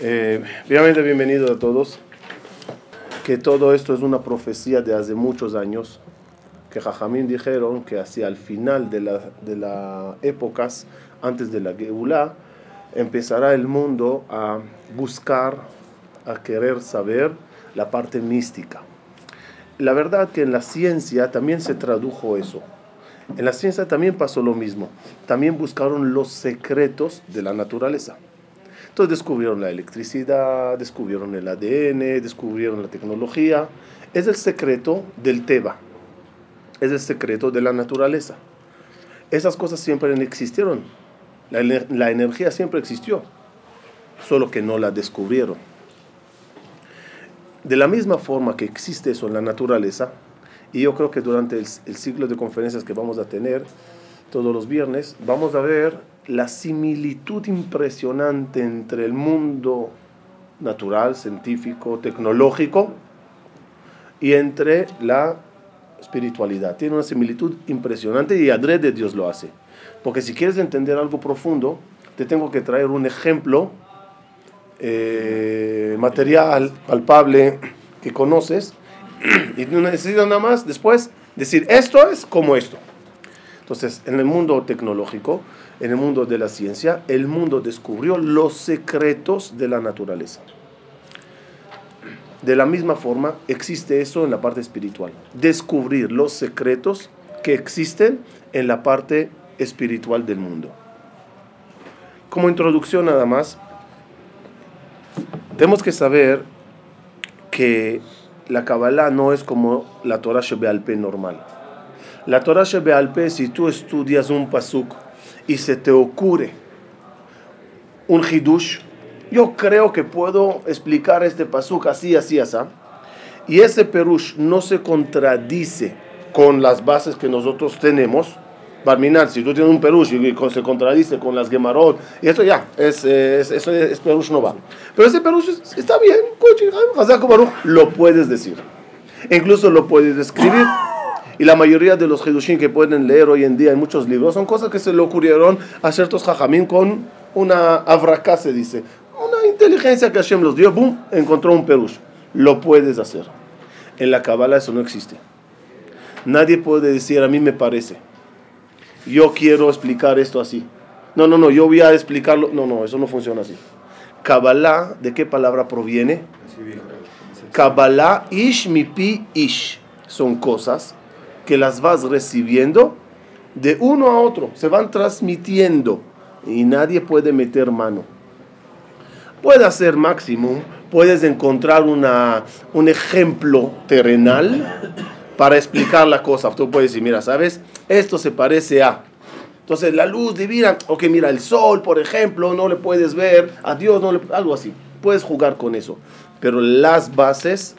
Eh, bienvenido a todos. Que todo esto es una profecía de hace muchos años. Que Jajamín dijeron que hacia el final de las de la épocas, antes de la Geulah, empezará el mundo a buscar, a querer saber la parte mística. La verdad que en la ciencia también se tradujo eso. En la ciencia también pasó lo mismo. También buscaron los secretos de la naturaleza. Entonces descubrieron la electricidad, descubrieron el ADN, descubrieron la tecnología. Es el secreto del Teba, es el secreto de la naturaleza. Esas cosas siempre existieron. La, energía siempre existió, solo que no la descubrieron. De la misma forma que existe eso en la naturaleza, y yo creo que durante el ciclo de conferencias que vamos a tener todos los viernes, vamos a ver la similitud impresionante entre el mundo natural, científico, tecnológico y entre la espiritualidad. Tiene una similitud impresionante y adrede Dios lo hace. Porque si quieres entender algo profundo, te tengo que traer un ejemplo eh, material, palpable, que conoces, y necesitas nada más después decir esto es como esto. Entonces, en el mundo tecnológico, en el mundo de la ciencia, el mundo descubrió los secretos de la naturaleza. De la misma forma, existe eso en la parte espiritual. Descubrir los secretos que existen en la parte espiritual del mundo. Como introducción nada más, tenemos que saber que la Kabbalah no es como la Torah Shebealpe normal. La Torah Shebealpe, si tú estudias un pasuk y se te ocurre un hidush, yo creo que puedo explicar este pasuk así, así, así. Y ese perush no se contradice con las bases que nosotros tenemos. Barminar, si tú tienes un perush y se contradice con las gemarot, y eso ya, es, es, es, perush no va. Pero ese perush está bien, lo puedes decir. incluso lo puedes escribir. Y la mayoría de los Hidushim que pueden leer hoy en día en muchos libros son cosas que se le ocurrieron a ciertos Jajamín con una avracá, se dice. Una inteligencia que Hashem los dio, boom, encontró un perush. Lo puedes hacer. En la Kabbalah eso no existe. Nadie puede decir, a mí me parece. Yo quiero explicar esto así. No, no, no, yo voy a explicarlo. No, no, eso no funciona así. Kabbalah, ¿de qué palabra proviene? Kabbalah, ish, mipi, ish. Son cosas que las vas recibiendo de uno a otro, se van transmitiendo y nadie puede meter mano. Puede hacer máximo, puedes encontrar una, un ejemplo terrenal para explicar la cosa. Tú puedes decir, mira, ¿sabes? Esto se parece a... Entonces la luz divina, ok, mira, el sol, por ejemplo, no le puedes ver, a Dios no le... algo así. Puedes jugar con eso. Pero las bases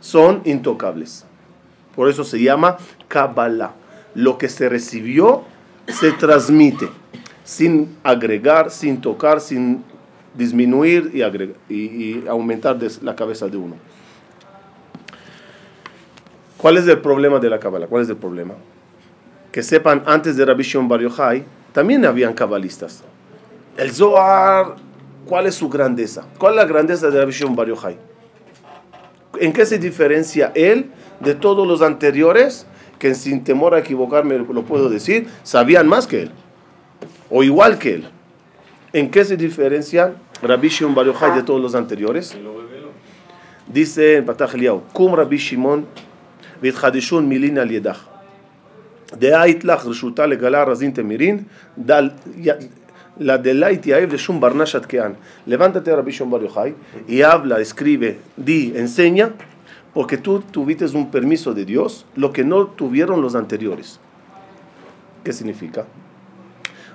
son intocables. Por eso se llama Kabbalah. Lo que se recibió se transmite sin agregar, sin tocar, sin disminuir y, y, aumentar la cabeza de uno. ¿Cuál es el problema de la Kabbalah? ¿Cuál es el problema? Que sepan, antes de Rabbi Shimon Bar también habían cabalistas. El Zohar, ¿cuál es su grandeza? ¿Cuál es la grandeza de Rabbi Shimon Bar? ¿En qué se diferencia él de todos los anteriores, que sin temor a equivocarme lo puedo decir, sabían más que él, o igual que él. ¿En qué se diferencia Rabbi Shimon Bar de todos los anteriores? Dice en Patach Eliyahu, Kum Rabbi Shimon v'itchadishun milin al yedach. דעה לך רשותה לגלה רזין תמירין, la delait Yaev de Shum Barnashat Kean. Levántate, Rabbi Shimon Bar Yochai, y habla, escribe, di, enseña porque tú tuviste un permiso de Dios, lo que no tuvieron los anteriores. ¿Qué significa?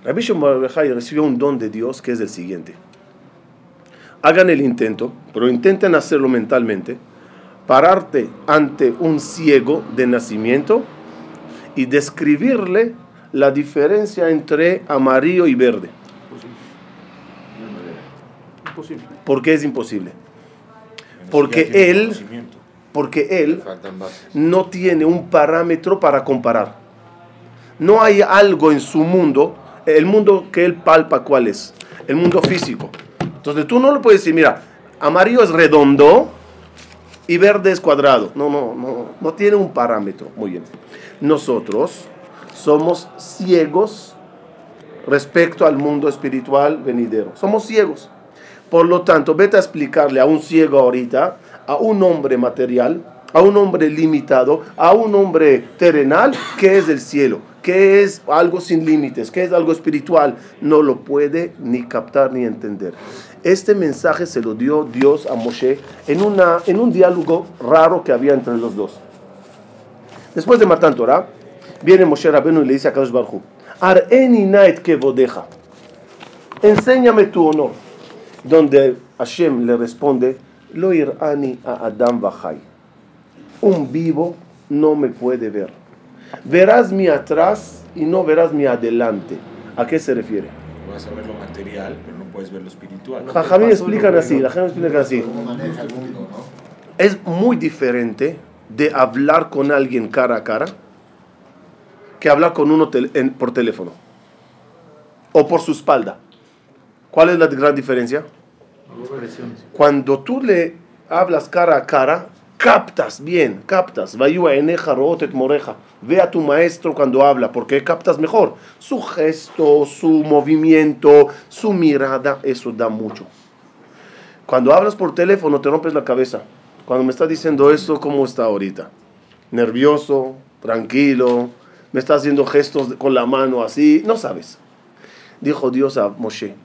Rabbi Shimon recibió un don de Dios que es el siguiente. Hagan el intento, pero intenten hacerlo mentalmente, pararte ante un ciego de nacimiento y describirle la diferencia entre amarillo y verde. Imposible. ¿Por qué es imposible? Porque él porque él no tiene un parámetro para comparar. No hay algo en su mundo, el mundo que él palpa, ¿cuál es? El mundo físico. Entonces tú no le puedes decir, mira, amarillo es redondo y verde es cuadrado. No, no, no, no tiene un parámetro. Muy bien. Nosotros somos ciegos respecto al mundo espiritual venidero. Somos ciegos. Por lo tanto, vete a explicarle a un ciego ahorita, a un hombre material, a un hombre limitado, a un hombre terrenal, qué es el cielo, qué es algo sin límites, qué es algo espiritual. No lo puede ni captar ni entender. Este mensaje se lo dio Dios a Moshe en, una, en un diálogo raro que había entre los dos. Después de matar Torah, viene Moshe Rabenu y le dice a Kadosh Barhu, Ar'eni nait kevodeja, enséñame tu honor. Donde Hashem le responde, Lo ir'ani a Adam Bajai. Un vivo no me puede ver. Verás mi atrás y no verás mi adelante. ¿A qué se refiere? Vas a ver lo material, pero no puedes ver lo espiritual. Jajamín explican así, la gente explica así. Es muy diferente de hablar con alguien cara a cara que hablar con uno por teléfono o por su espalda. ¿Cuál es la gran diferencia? Cuando tú le hablas cara a cara, captas bien, captas. Ve a tu maestro cuando habla, porque captas mejor. Su gesto, su movimiento, su mirada, eso da mucho. Cuando hablas por teléfono te rompes la cabeza. Cuando me estás diciendo eso, ¿cómo está ahorita? Nervioso, tranquilo, me está haciendo gestos con la mano así, no sabes. Dijo Dios a Moshe,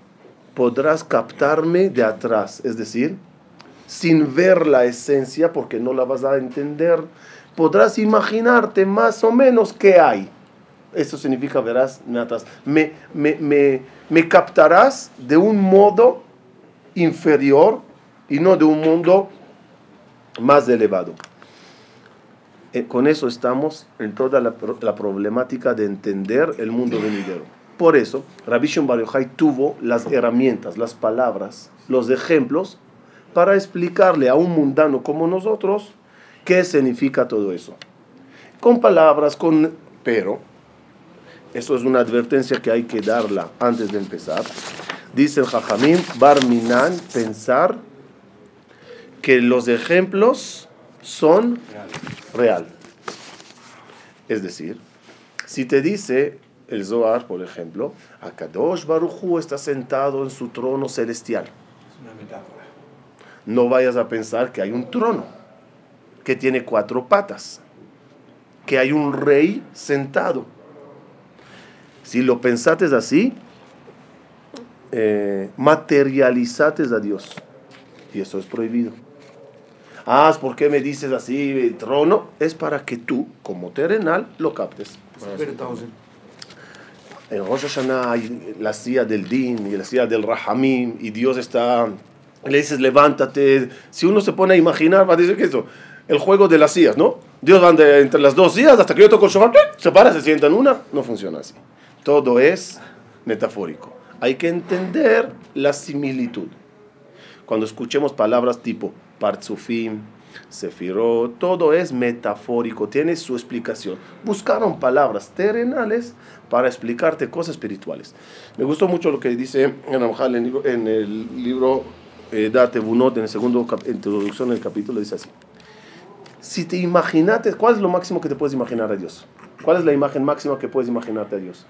podrás captarme de atrás, es decir, sin ver la esencia, porque no la vas a entender, podrás imaginarte más o menos qué hay. Eso significa, verás, natas, me, me, me, me captarás de un modo inferior y no de un mundo más elevado. Eh, con eso estamos en toda la, problemática de entender el mundo venidero. Por eso, Rabbi Shimon tuvo las herramientas, las palabras, los ejemplos para explicarle a un mundano como nosotros qué significa todo eso. Con palabras, con... Pero, eso es una advertencia que hay que darla antes de empezar. Dice el Jajamín, Barminan, pensar que los ejemplos son real. Es decir, si te dice el Zohar, por ejemplo, Akadosh Baruchu está sentado en su trono celestial. No vayas a pensar que hay un trono que tiene cuatro patas, que hay un rey sentado. Si lo pensates así, eh, materializates a Dios. Y eso es prohibido. Ah, ¿por qué me dices así, trono? Es para que tú, como terrenal, lo captes. En Rosh Hashanah hay la silla del Din y la silla del Rahamim y Dios está, le dices levántate. Si uno se pone a imaginar, va a decir que eso, el juego de las sillas, ¿no? Dios va entre las dos sillas hasta que yo toco el shofar, se para, se sienta en una. No funciona así. Todo es metafórico. Hay que entender la similitud. Cuando escuchemos palabras tipo Partzufim, Sefirot, todo es metafórico, tiene su explicación. Buscaron palabras terrenales para explicarte cosas espirituales. Me gustó mucho lo que dice en el libro eh, Date Bunot, en el segundo introducción del capítulo, dice así. Si te imaginaste, ¿cuál es lo máximo que te puedes imaginar a Dios? ¿Cuál es la imagen máxima que puedes imaginarte a Dios?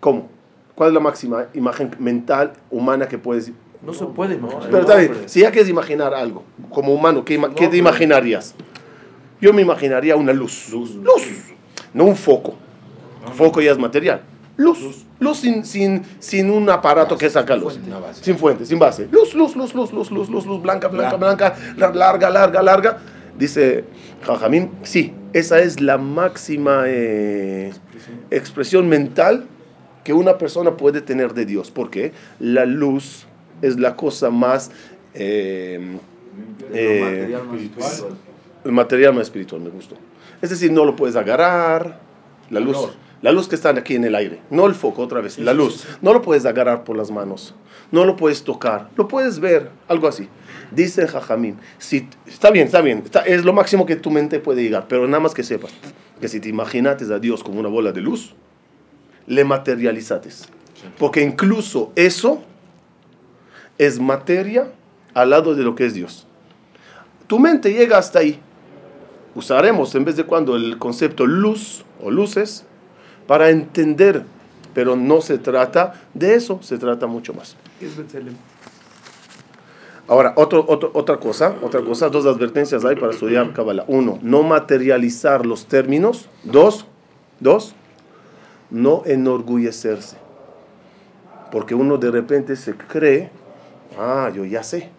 ¿Cómo? ¿Cuál es la máxima imagen mental, humana que puedes no se puede imaginar. Pero está bien, si ya quieres imaginar algo, como humano, ¿qué, ¿qué te imaginarías? Yo me imaginaría una luz. Luz. No un foco. Foco ya es material. Luz. Luz sin, sin, sin un aparato que saca luz. Sin fuente, sin base. Luz, luz, luz, luz, luz, luz, luz, luz, blanca, blanca, blanca, larga, larga, larga. Dice Jajamín, sí, esa es la máxima eh, expresión mental que una persona puede tener de Dios. porque La luz es la cosa más... Eh, eh, el material más espiritual, me gustó. Es decir, no lo puedes agarrar, la luz, la luz que está aquí en el aire, no el foco, otra vez, la luz, no lo puedes agarrar por las manos, no lo puedes tocar, lo puedes ver, algo así. Dice Jajamín, si, está bien, está bien, es lo máximo que tu mente puede llegar, pero nada más que sepas que si te imaginates a Dios como una bola de luz, le materializates. Porque incluso eso es materia al lado de lo que es Dios. Tu mente llega hasta ahí. Usaremos en vez de cuando el concepto luz o luces para entender, pero no se trata de eso, se trata mucho más. Ahora, otra cosa, otra cosa, dos advertencias hay para estudiar Kabbalah. Uno, no materializar los términos. Dos, dos, no enorgullecerse. Porque uno de repente se cree, ah, yo ya sé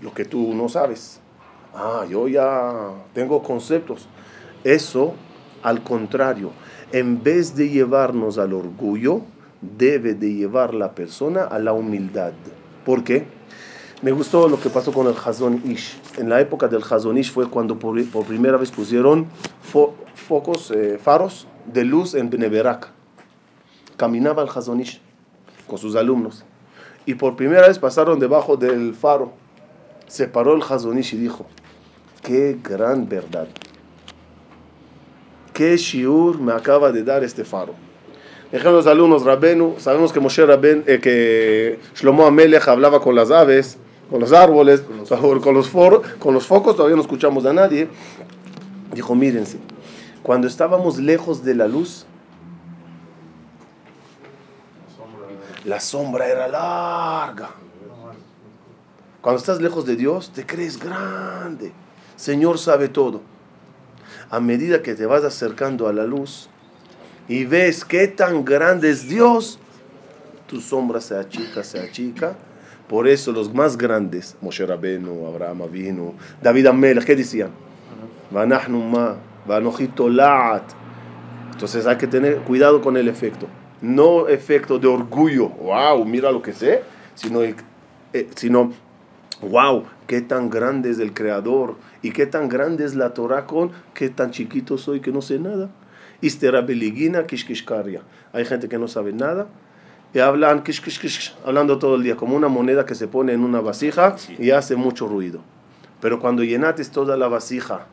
lo que tú no sabes. Ah, yo ya tengo conceptos. Eso, al contrario, en vez de llevarnos al orgullo, debe de llevar la persona a la humildad. ¿Por qué? Me gustó lo que pasó con el Hazon Ish. En la época del Hazon Ish fue cuando por, primera vez pusieron focos, eh, faros de luz en Beneberak. Caminaba el Hazon Ish con sus alumnos. Y por primera vez pasaron debajo del faro. Se paró el Hazon Ish y dijo, qué gran verdad qué shiur me acaba de dar este faro. Dijeron los alumnos, Rabenu, sabemos que Moshe Raben, eh, que Shlomo Amelech hablaba con las aves, con los árboles, con los, con los, focos, todavía no escuchamos a nadie. Dijo, mírense, cuando estábamos lejos de la luz, la sombra era larga. Cuando estás lejos de Dios, te crees grande. Señor sabe todo a medida que te vas acercando a la luz y ves qué tan grande es Dios, tu sombra se achica, se achica. Por eso los más grandes, Moshe Rabenu, Abraham Avinu, David Amel, ¿qué decían? Entonces hay que tener cuidado con el efecto. No efecto de orgullo, wow, mira lo que sé, sino, eh, sino wow, qué tan grande es el Creador y qué tan grande es la Torah con qué tan chiquito soy que no sé nada. Hay gente que no sabe nada y hablan hablando todo el día, como una moneda que se pone en una vasija y hace mucho ruido. Pero cuando llenates toda la vasija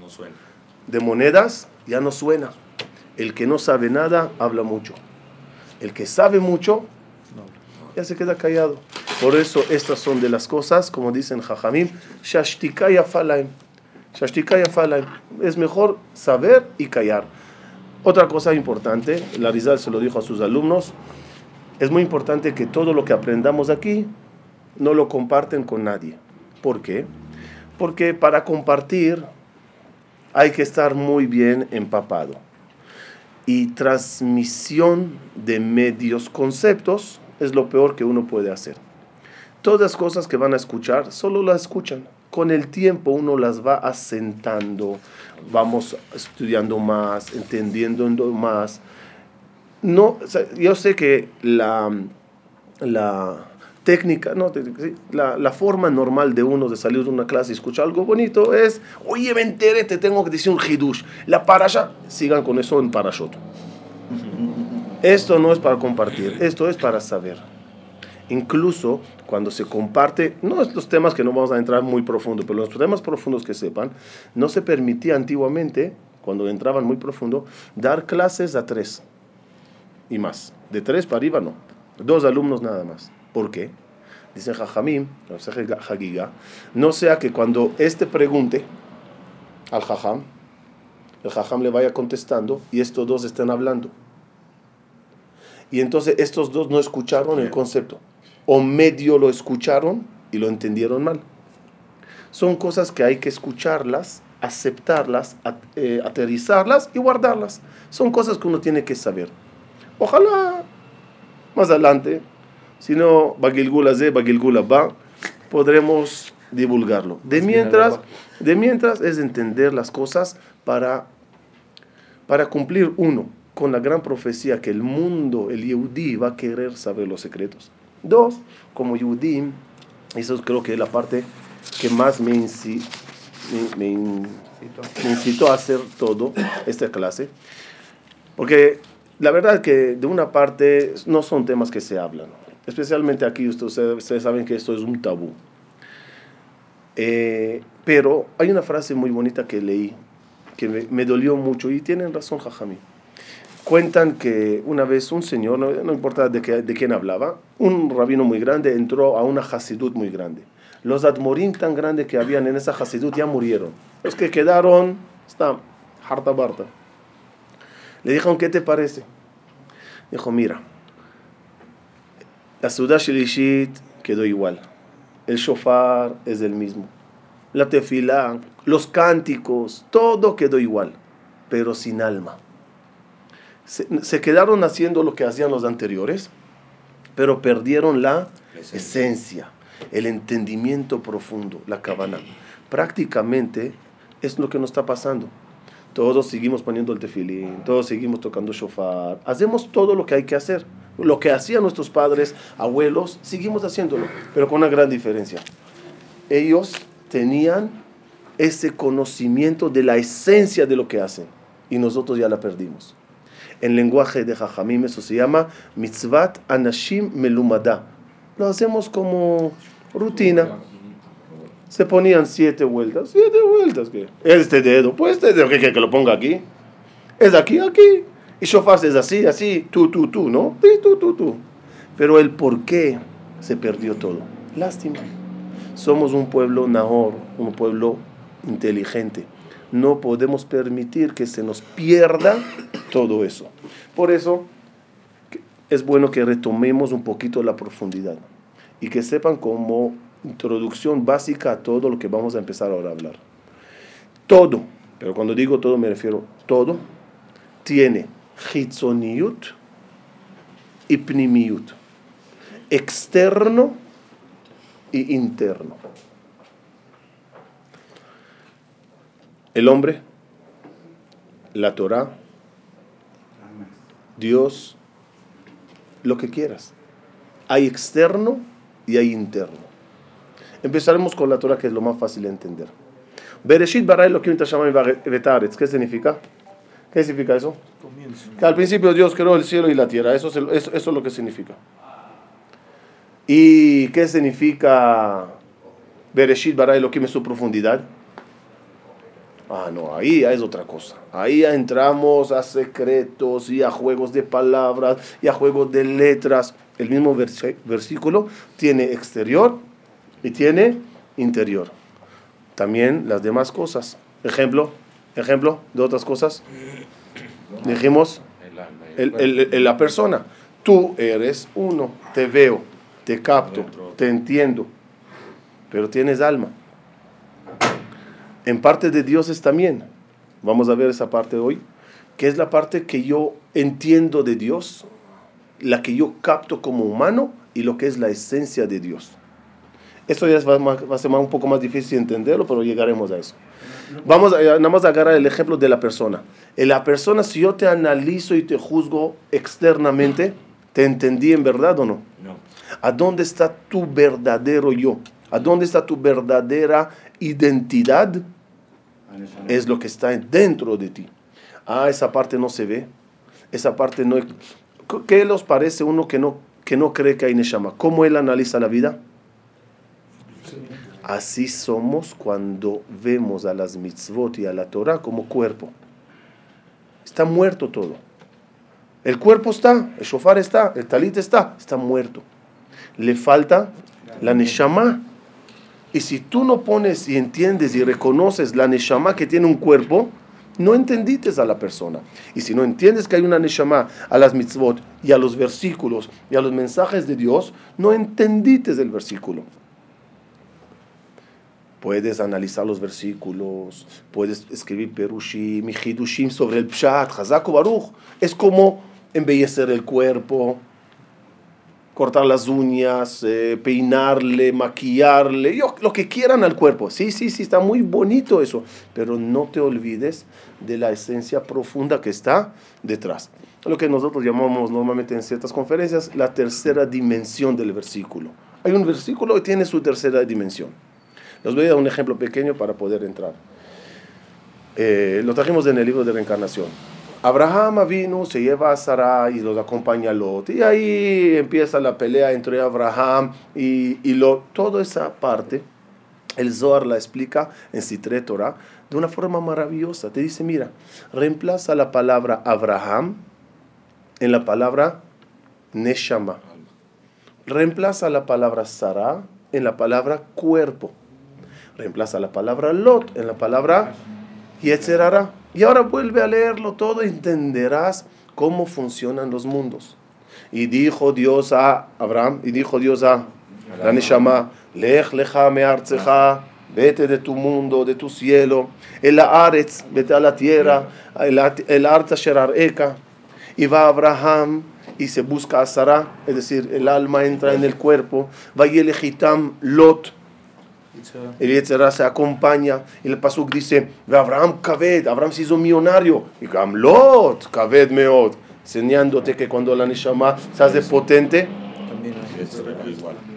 no suena. de monedas, ya no suena. El que no sabe nada habla mucho. El que sabe mucho ya se queda callado. Por eso estas son de las cosas, como dicen Jajamim, Shashtikaya Falaim. Shashtikaya Falaim. Es mejor saber y callar. Otra cosa importante, la Rizal se lo dijo a sus alumnos, es muy importante que todo lo que aprendamos aquí no lo comparten con nadie. ¿Por qué? Porque para compartir hay que estar muy bien empapado. Y transmisión de medios conceptos es lo peor que uno puede hacer. Todas las cosas que van a escuchar, solo las escuchan. Con el tiempo uno las va asentando, vamos estudiando más, entendiendo más. No, yo sé que la, la técnica, no, la, la, forma normal de uno de salir de una clase y escuchar algo bonito es, oye, me enteré, te tengo que decir un hidush. La parasha, sigan con eso en parashot. Esto no es para compartir, esto es para saber. Incluso cuando se comparte, no es los temas que no vamos a entrar muy profundo, pero los temas profundos que sepan, no se permitía antiguamente, cuando entraban muy profundo, dar clases a tres y más. De tres para arriba no. Dos alumnos nada más. ¿Por qué? Dice Jajamim, no sea que cuando este pregunte al Jajam, el Jajam le vaya contestando y estos dos estén hablando. Y entonces estos dos no escucharon el concepto. O medio lo escucharon y lo entendieron mal. Son cosas que hay que escucharlas, aceptarlas, eh, aterrizarlas y guardarlas. Son cosas que uno tiene que saber. Ojalá más adelante, si no, Bagilgula Z, Bagilgula Ba, podremos divulgarlo. De mientras, de mientras es entender las cosas para, para cumplir uno con la gran profecía que el mundo, el Yehudi, va a querer saber los secretos. Dos, como Yehudi, eso creo que es la parte que más me, me, incitó a hacer todo esta clase, porque la verdad que de una parte no son temas que se hablan, especialmente aquí ustedes, ustedes saben que esto es un tabú. Eh, pero hay una frase muy bonita que leí que me, dolió mucho y tienen razón Jajami Cuentan que una vez un señor, no, importa de, qué, de, quién hablaba, un rabino muy grande entró a una hasidut muy grande. Los admorín tan grandes que habían en esa hasidut ya murieron. Los que quedaron, están harta barta. Le dijeron, ¿qué te parece? Dijo, mira, la ciudad Shelishit quedó igual. El shofar es el mismo. La tefilá, los cánticos, todo quedó igual, pero sin alma se, quedaron haciendo lo que hacían los anteriores, pero perdieron la esencia, el entendimiento profundo, la cabana. Prácticamente es lo que nos está pasando. Todos seguimos poniendo el tefilín, todos seguimos tocando shofar, hacemos todo lo que hay que hacer. Lo que hacían nuestros padres, abuelos, seguimos haciéndolo, pero con una gran diferencia. Ellos tenían ese conocimiento de la esencia de lo que hacen y nosotros ya la perdimos. En lenguaje de Jajamim eso se llama mitzvat anashim melumada. Lo hacemos como rutina. Se ponían siete vueltas, siete vueltas. ¿qué? Este dedo, pues este dedo, ¿qué que lo ponga aquí? Es aquí, aquí. Y shofar es así, así, tú, tú, tú, ¿no? Sí, tú, tú, tú. Pero el por qué se perdió todo. Lástima. Somos un pueblo nahor, un pueblo inteligente no podemos permitir que se nos pierda todo eso. Por eso es bueno que retomemos un poquito la profundidad y que sepan como introducción básica a todo lo que vamos a empezar ahora a hablar. Todo, pero cuando digo todo me refiero todo, tiene hitzoniut y pnimiut, externo y interno. El hombre, la Torah, Dios, lo que quieras. Hay externo y hay interno. Empezaremos con la Torah, que es lo más fácil de entender. Bereshit bara Elohim vetaretz. ¿Qué significa? ¿Qué significa eso? Que al principio Dios creó el cielo y la tierra. Eso es, eso, eso es lo que significa. ¿Y qué significa Bereshit bara Elohim en su profundidad? Ah, no, ahí es otra cosa. Ahí entramos a secretos y a juegos de palabras y a juegos de letras. El mismo versículo tiene exterior y tiene interior. También las demás cosas. Ejemplo, ejemplo de otras cosas. Dijimos, la persona. Tú eres uno, te veo, te capto, te entiendo, pero tienes alma en parte de Dios es también. Vamos a ver esa parte hoy, que es la parte que yo entiendo de Dios, la que yo capto como humano y lo que es la esencia de Dios. Esto ya va, a ser un poco más difícil entenderlo, pero llegaremos a eso. Vamos a, nada más a agarrar el ejemplo de la persona. En la persona, si yo te analizo y te juzgo externamente, ¿te entendí en verdad o no? No. ¿A dónde está tu verdadero yo? ¿A dónde está tu verdadera identidad? es lo que está dentro de ti. Ah, esa parte no se ve. Esa parte no. ¿Qué les parece uno que no, que no cree que hay Neshama? ¿Cómo él analiza la vida? Así somos cuando vemos a las mitzvot y a la Torah como cuerpo. Está muerto todo. El cuerpo está, el shofar está, el talit está, está muerto. Le falta la neshama. Y si tú no pones y entiendes y reconoces la neshama que tiene un cuerpo, no entendiste a la persona. Y si no entiendes que hay una neshama a las mitzvot y a los versículos y a los mensajes de Dios, no entendiste el versículo. Puedes analizar los versículos, puedes escribir perushim y sobre el pshat, hazako baruch. Es como embellecer el cuerpo, cortar las uñas, eh, peinarle, maquillarle, lo que quieran al cuerpo. Sí, sí, sí, está muy bonito eso, pero no te olvides de la esencia profunda que está detrás. Lo que nosotros llamamos normalmente en ciertas conferencias la tercera dimensión del versículo. Hay un versículo que tiene su tercera dimensión. Les voy a dar un ejemplo pequeño para poder entrar. Eh, lo trajimos en el libro de reencarnación. Abraham vino, se lleva a Sarai y los acompaña a Lot. Y ahí empieza la pelea entre Abraham y, y Lot. Toda esa parte, el Zohar la explica en Citre Torah de una forma maravillosa. Te dice, mira, reemplaza la palabra Abraham en la palabra Neshama. Reemplaza la palabra Sara en la palabra cuerpo. Reemplaza la palabra Lot en la palabra Yetzerara. Y ahora vuelve a leerlo todo y entenderás cómo funcionan los mundos. Y dijo Dios a Abraham, y dijo Dios a la Neshama, Lech lecha me'artzecha, vete de tu mundo, de tu cielo, el Aretz, vete a la tierra, el Arta Eka. Y va Abraham y se busca a Sara, es decir, el alma entra en el cuerpo, va y Lot, el Yetzirah se acompaña y el Pasuk dice, Abraham Kaved, Abraham se hizo millonario, y Lot, Kaved Meod, enseñándote que cuando la Neshama se hace potente,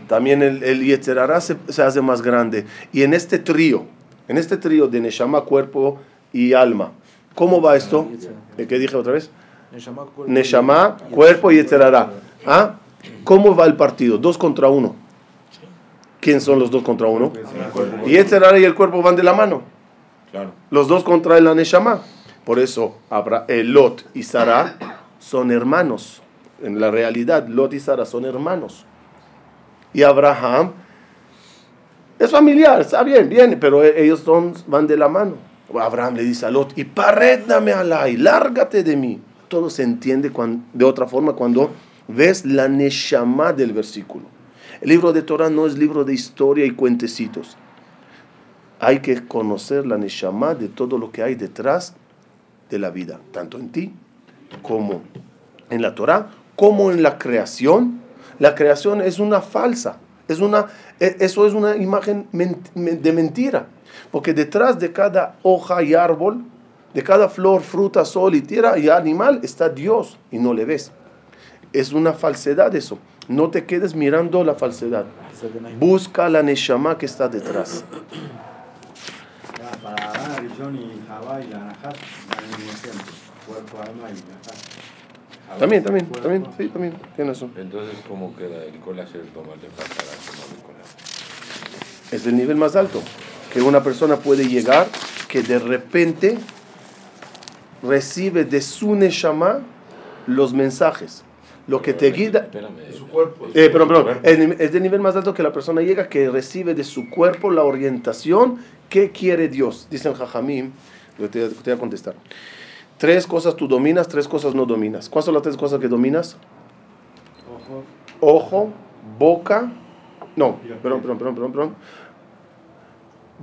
también el, el se, se, hace más grande. Y en este trío, en este trío de Neshama, cuerpo y alma, ¿cómo va esto? ¿Qué dije otra vez? Neshama, cuerpo y Yetzerara. ¿Ah? ¿Cómo va el partido? Dos contra uno. ¿Quién son los dos contra uno? Y Yetzerara y el cuerpo van de la mano. Los dos contra el Neshama. Por eso, Lot y Sara son hermanos. En la realidad, Lot y Sara son hermanos. Y Abraham es familiar, está bien, bien, pero e-, ellos son, van de la mano. Abraham le dice a Lot, y parédame alay, lárgate de mí. Todo se entiende de otra forma cuando ves la neshama del versículo. El libro de Torah no es libro de historia y cuentecitos. Hay que conocer la neshama de todo lo que hay detrás de la vida, tanto en ti como en la Torah, como en la creación. La creación es una falsa, es una, e, eso es una imagen de mentira, porque detrás de cada hoja y árbol, de cada flor, fruta, sol y tierra y animal está Dios y no le ves. Es una falsedad eso. No te quedes mirando la falsedad. Busca la neshama que está detrás. Para También, también, también, sí, también, tiene eso. Entonces, ¿cómo queda el colágeno tomar de Es el nivel más alto que una persona puede llegar que de repente recibe de su Neshama los mensajes. Lo que te guía. Su cuerpo. Eh, perdón, perdón. Es del nivel más alto que la persona llega que recibe de su cuerpo la orientación que quiere Dios. Dice el Jajamim, te, voy a contestar. Tres cosas tú dominas, tres cosas no dominas. ¿Cuáles son las tres cosas que dominas? Ojo. Ojo, boca. No, perdón, perdón, perdón, perdón, perdón.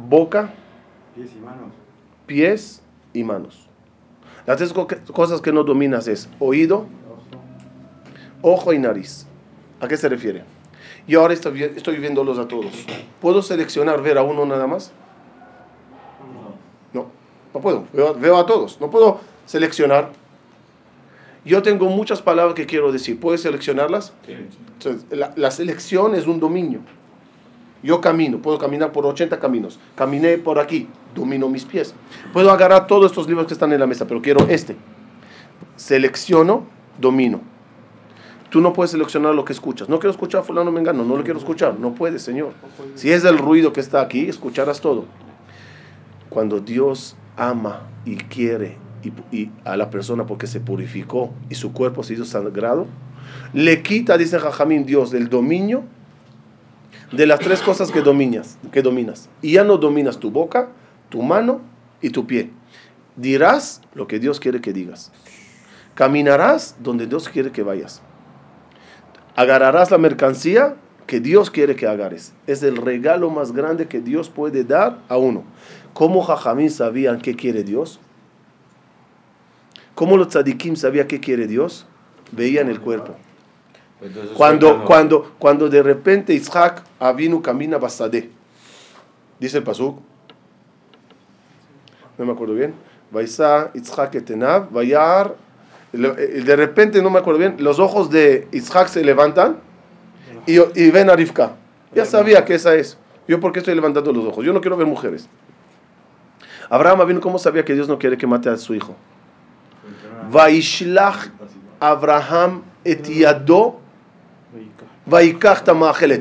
Boca. Pies y manos. Pies y manos. Las tres cosas que no dominas es oído, ojo y nariz. ¿A qué se refiere? Yo ahora estoy, viéndolos a todos. ¿Puedo seleccionar ver a uno nada más? No, no puedo. Veo, a todos. No puedo seleccionar. Yo tengo muchas palabras que quiero decir. ¿Puedes seleccionarlas? la, la selección es un dominio. Yo camino, puedo caminar por 80 caminos. Caminé por aquí, domino mis pies. Puedo agarrar todos estos libros que están en la mesa, pero quiero este. Selecciono, domino. Tú no puedes seleccionar lo que escuchas. No quiero escuchar a fulano mengano, no lo quiero escuchar. No puedes, Señor. Si es el ruido que está aquí, escucharás todo. Cuando Dios ama y quiere y, a la persona porque se purificó y su cuerpo se hizo sagrado, le quita, dice Jajamín, Dios, del dominio de las tres cosas que dominas, que dominas. Y ya no dominas tu boca, tu mano y tu pie. Dirás lo que Dios quiere que digas. Caminarás donde Dios quiere que vayas. Agarrarás la mercancía que Dios quiere que agarres. Es el regalo más grande que Dios puede dar a uno. ¿Cómo Jajamín sabían qué quiere Dios? ¿Cómo los tzadikim sabían qué quiere Dios? Veían el cuerpo. Cuando, cuando, cuando de repente Isaac Avinu camina Basadé, dice el Pasuk, no me acuerdo bien, Vaisa Isaac etenav, Vayar, de repente no me acuerdo bien, los ojos de Isaac se levantan y, y ven a Rivka. Ya sabía que esa es. Yo, ¿por qué estoy levantando los ojos? Yo no quiero ver mujeres. Abraham Avinu, ¿cómo sabía que Dios no quiere que mate a su hijo? Vaishlach Abraham etiado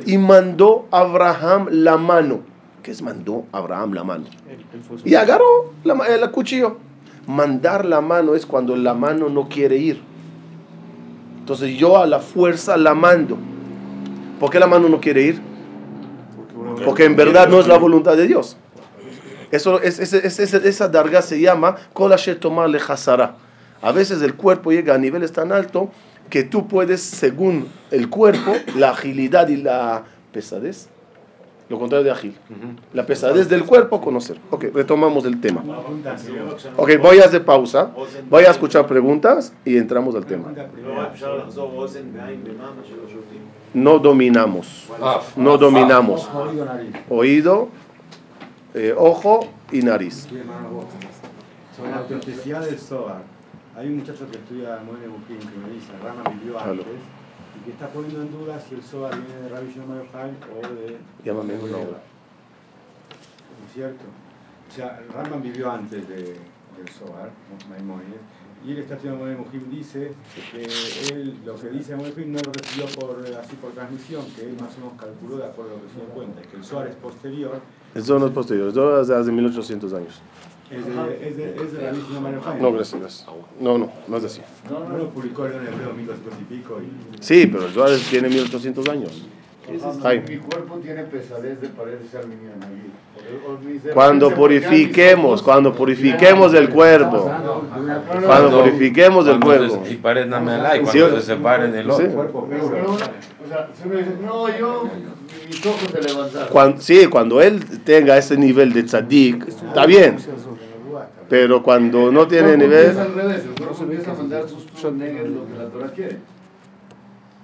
y mandó Abraham la mano. ¿Qué es mandó Abraham la mano? Y agarró la, el cuchillo. Mandar la mano es cuando la mano no quiere ir. Entonces yo a la fuerza la mando. ¿Por qué la mano no quiere ir? Porque en verdad no es la voluntad de Dios. Eso, es, es- es- es- esa darga se llama Kol Asher Tomar Le Hazara. A veces el cuerpo llega a niveles tan altos que tú puedes, según el cuerpo, la agilidad y la pesadez, lo contrario de ágil. La pesadez del cuerpo, conocer. Ok, retomamos el tema. Ok, voy a hacer pausa. Voy a escuchar preguntas y entramos al tema. No dominamos. Ah, no ah, dominamos. Ah, Oído, eh, ojo y nariz. Sobre la autenticidad del Zohar. Hay un muchacho que estudia en Bujín que me dice, Rama vivió antes y está poniendo en duda si el Zohar viene de Rabbi Shimon o de... Llámame de hora. ¿No es cierto? O sea, Rambam vivió antes de, del Zohar, Maimónides, y él está estudiando Moene Bujín, dice que él, lo que dice Bujín no lo recibió por, eh, así por transmisión, que él más o menos calculó de acuerdo a lo que se dio cuenta, que el Zohar es posterior, Eso no es posterior, eso es de hace 1800 años. Es de, es de, es de. No, gracias, gracias. No, no, no es así. No lo publicó en hebreo 1200 y pico y... Sí, pero el Zohar tiene 1800 años. Ay. Mi cuerpo tiene pesadez de parecerse al niño de Cuando purifiquemos, cuando purifiquemos el cuerpo, cuando purifiquemos el cuerpo. Y cuando se separen el Sí. otro. No, yo, mis ojos se levantaron. Cuando, sí, cuando él tenga ese nivel de tzadik, está bien. Pero cuando no tiene nivel... al revés, el cuerpo empieza a mandar sus lo que la Torah quiere.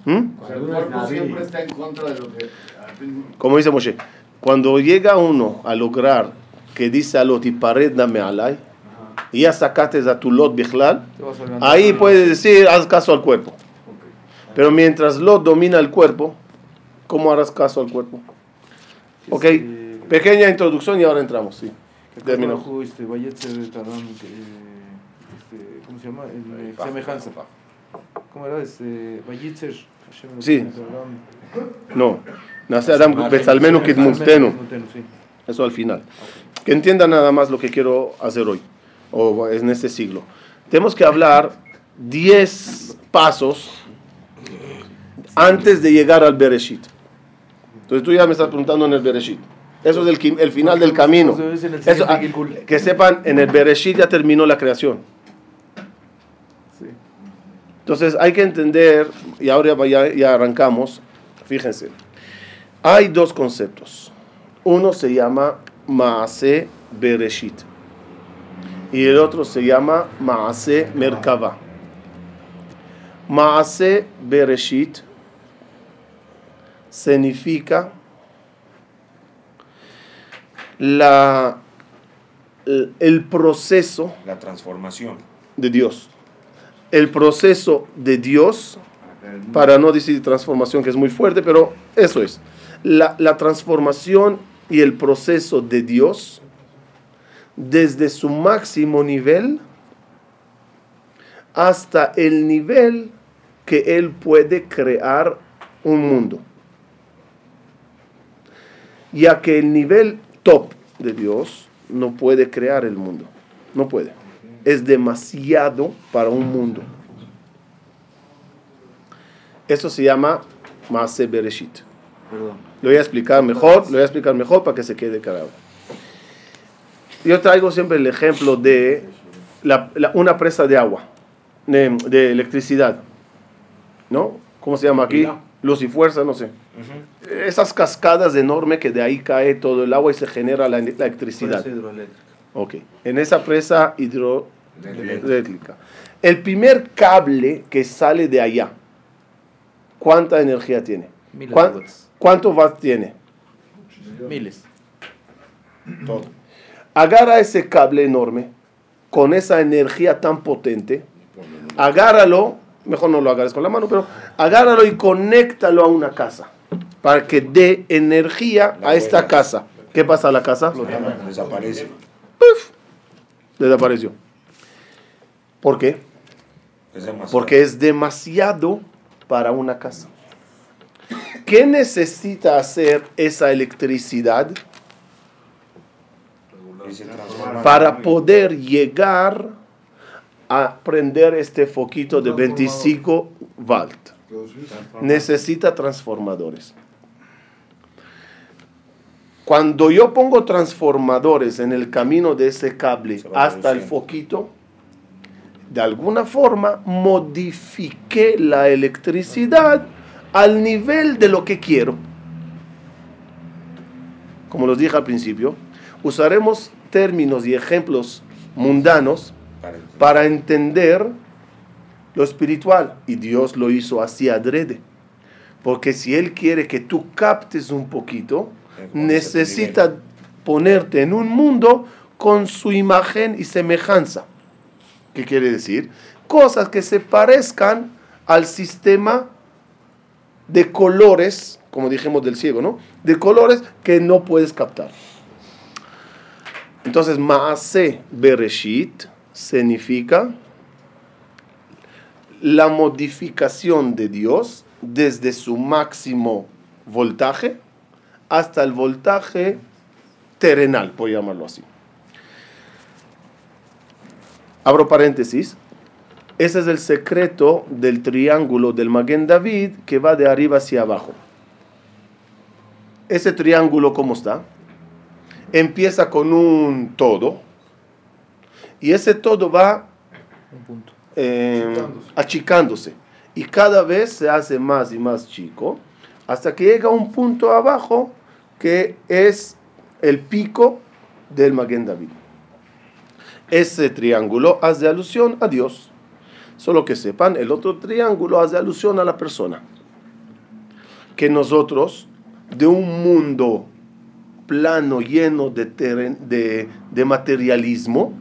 ¿Mm? O sea, el cuerpo siempre está en contra de lo que... Como dice Moshe, cuando llega uno a lograr que dice a Lot y pared dame alay, y ya sacaste a tu Lot bichlal, ahí puedes decir, haz caso al cuerpo. Pero mientras Lot domina el cuerpo, ¿cómo harás caso al cuerpo? Ok, pequeña introducción y ahora entramos, sí. Terminó. Este este, ¿cómo se llama? Eh, semejanza. ¿Cómo era? Este, Bayetzer. Hashem Sí. No, nace Adam Betzalmenu Kitmustenu. Mutenu, sí. Eso al final. Que entiendan nada más lo que quiero hacer hoy, o en este siglo. Tenemos que hablar 10 pasos antes de llegar al Bereshit. Entonces tú ya me estás preguntando en el Bereshit. Eso es el, el final del camino. Eso ah, que sepan, en el Bereshit ya terminó la creación. Entonces hay que entender, y ahora ya, ya arrancamos, fíjense, hay dos conceptos. Uno se llama Maase Bereshit y el otro se llama Maase Merkava. Maase Bereshit significa la, el- proceso La transformación. de Dios. El proceso de Dios, para no decir transformación que es muy fuerte, pero eso es. La, la transformación y el proceso de Dios desde su máximo nivel hasta el nivel que Él puede crear un mundo. Ya que el nivel top de Dios no puede crear el mundo. No puede es demasiado para un mundo. Eso se llama Maase Bereshit. Lo voy a explicar mejor, lo voy a explicar mejor para que se quede claro. Yo traigo siempre el ejemplo de la- la- una presa de agua, de, de electricidad, ¿no? ¿Cómo se llama aquí? Luz y fuerza, no sé. Esas cascadas enormes que de ahí cae todo el agua y se genera la electricidad. Presa hidroeléctrica. Ok, en esa presa hidroeléctrica. El primer cable que sale de allá, ¿cuánta energía tiene? Miles ¿Cuán- de watts. ¿Cuánto watts tiene? Miles. Todo. Agarra ese cable enorme, con esa energía tan potente, agárralo, mejor no lo agarres con la mano, pero agárralo y conéctalo a una casa, para que dé energía a esta casa. ¿Qué pasa a la casa? Desaparece. Desapareció. ¿Por qué? Es. Porque es demasiado para una casa. ¿Qué necesita hacer esa electricidad para poder llegar a prender este foquito de 25 volt. Necesita transformadores. Cuando yo pongo transformadores en el camino de ese cable hasta el foquito, de alguna forma modifiqué la electricidad al nivel de lo que quiero. Como los dije al principio, usaremos términos y ejemplos mundanos Para- entender lo espiritual. Y Dios lo hizo así adrede. Porque si Él quiere que tú captes un poquito, como necesita ponerte en un mundo con su imagen y semejanza. ¿Qué quiere decir? Cosas que se parezcan al sistema de colores, como dijimos del ciego, ¿no? De colores que no puedes captar. Entonces, Maase Bereshit significa la modificación de Dios desde su máximo voltaje hasta el voltaje terrenal, por llamarlo así. Abro paréntesis. Ese es el secreto del triángulo del Maguen David que va de arriba hacia abajo. Ese triángulo, ¿cómo está? Empieza con un todo. Y ese todo va Un punto. eh, achicándose. Y cada vez se hace más y más chico. Hasta que llega a un punto abajo que es el pico del Maguen David. Ese triángulo hace alusión a Dios. Solo que sepan, el otro triángulo hace alusión a la persona. Que nosotros, de un mundo plano lleno de, de materialismo,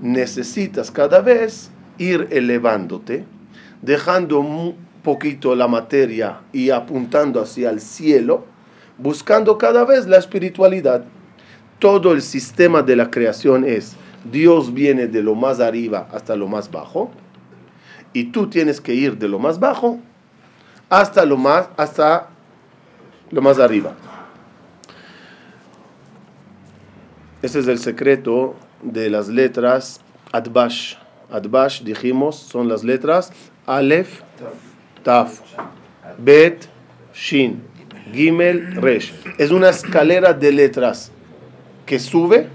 necesitas cada vez ir elevándote, dejando un poquito la materia y apuntando hacia el cielo, buscando cada vez la espiritualidad. Todo el sistema de la creación es Dios viene de lo más arriba hasta lo más bajo y tú tienes que ir de lo más bajo hasta lo más hasta lo más arriba. Ese es el secreto de las letras Adbash. Adbash, dijimos, son las letras Aleph, Taf, Bet, Shin, Gimel, Resh. Es una escalera de letras que sube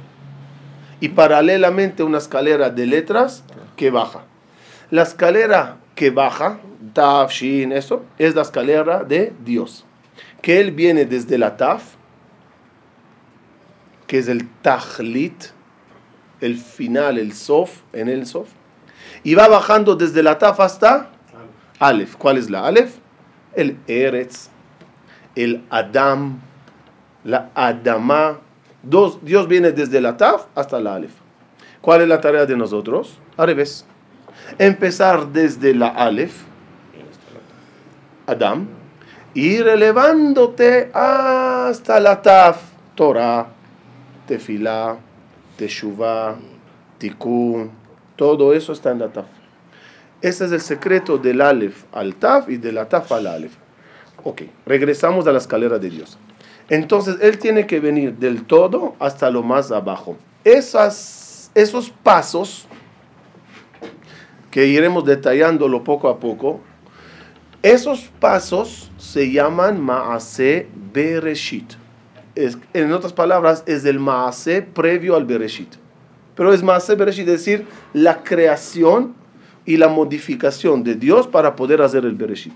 y paralelamente una escalera de letras que baja. La escalera que baja, Taf, Shin, eso, es la escalera de Dios. Que Él viene desde la Taf, que es el Tajlit, el final, el Sof, en el Sof, y va bajando desde la Taf hasta Aleph. ¿Cuál es la Aleph? El Eretz, el Adam, la Adama. Dos, Dios viene desde la Taf hasta la Aleph. ¿Cuál es la tarea de nosotros? Al revés. Empezar desde la Aleph, Adam, ir elevándote hasta la Taf, Torah, Tefilá, Teshuvah, Tikkun, todo eso está en la Taf. Ese es el secreto del Aleph al Taf y de la Taf al Aleph. Ok, regresamos a la escalera de Dios. Entonces, Él tiene que venir del todo hasta lo más abajo. Esas, esos pasos, que iremos detallándolo poco a poco, esos pasos se llaman Maase Bereshit. Es- en otras palabras, es el Maase previo al Bereshit. Pero es Maase Bereshit, es decir, la creación y la modificación de Dios para poder hacer el Bereshit.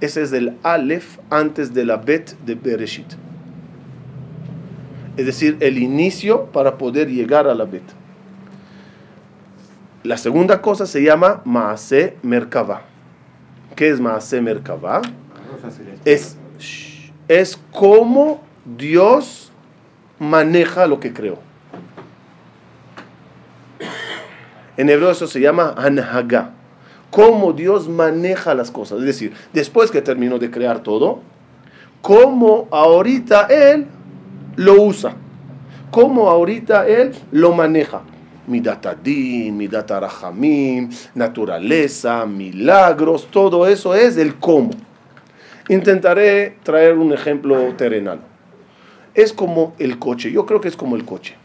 Ese es el Aleph antes de la Bet de Bereshit. Es decir, el inicio para poder llegar a la Bet. La segunda cosa se llama Maase Merkavah. ¿Qué es Maase Merkavah? Es, es cómo Dios maneja lo que creó. En hebreo eso se llama Anhaga. Cómo Dios maneja las cosas. Es decir, después que terminó de crear todo, cómo ahorita Él lo usa. Cómo ahorita Él lo maneja. Midat Adin, Midat Arahamim, naturaleza, milagros, todo eso es el cómo. Intentaré traer un ejemplo terrenal. Es como el coche, yo creo que es como el coche.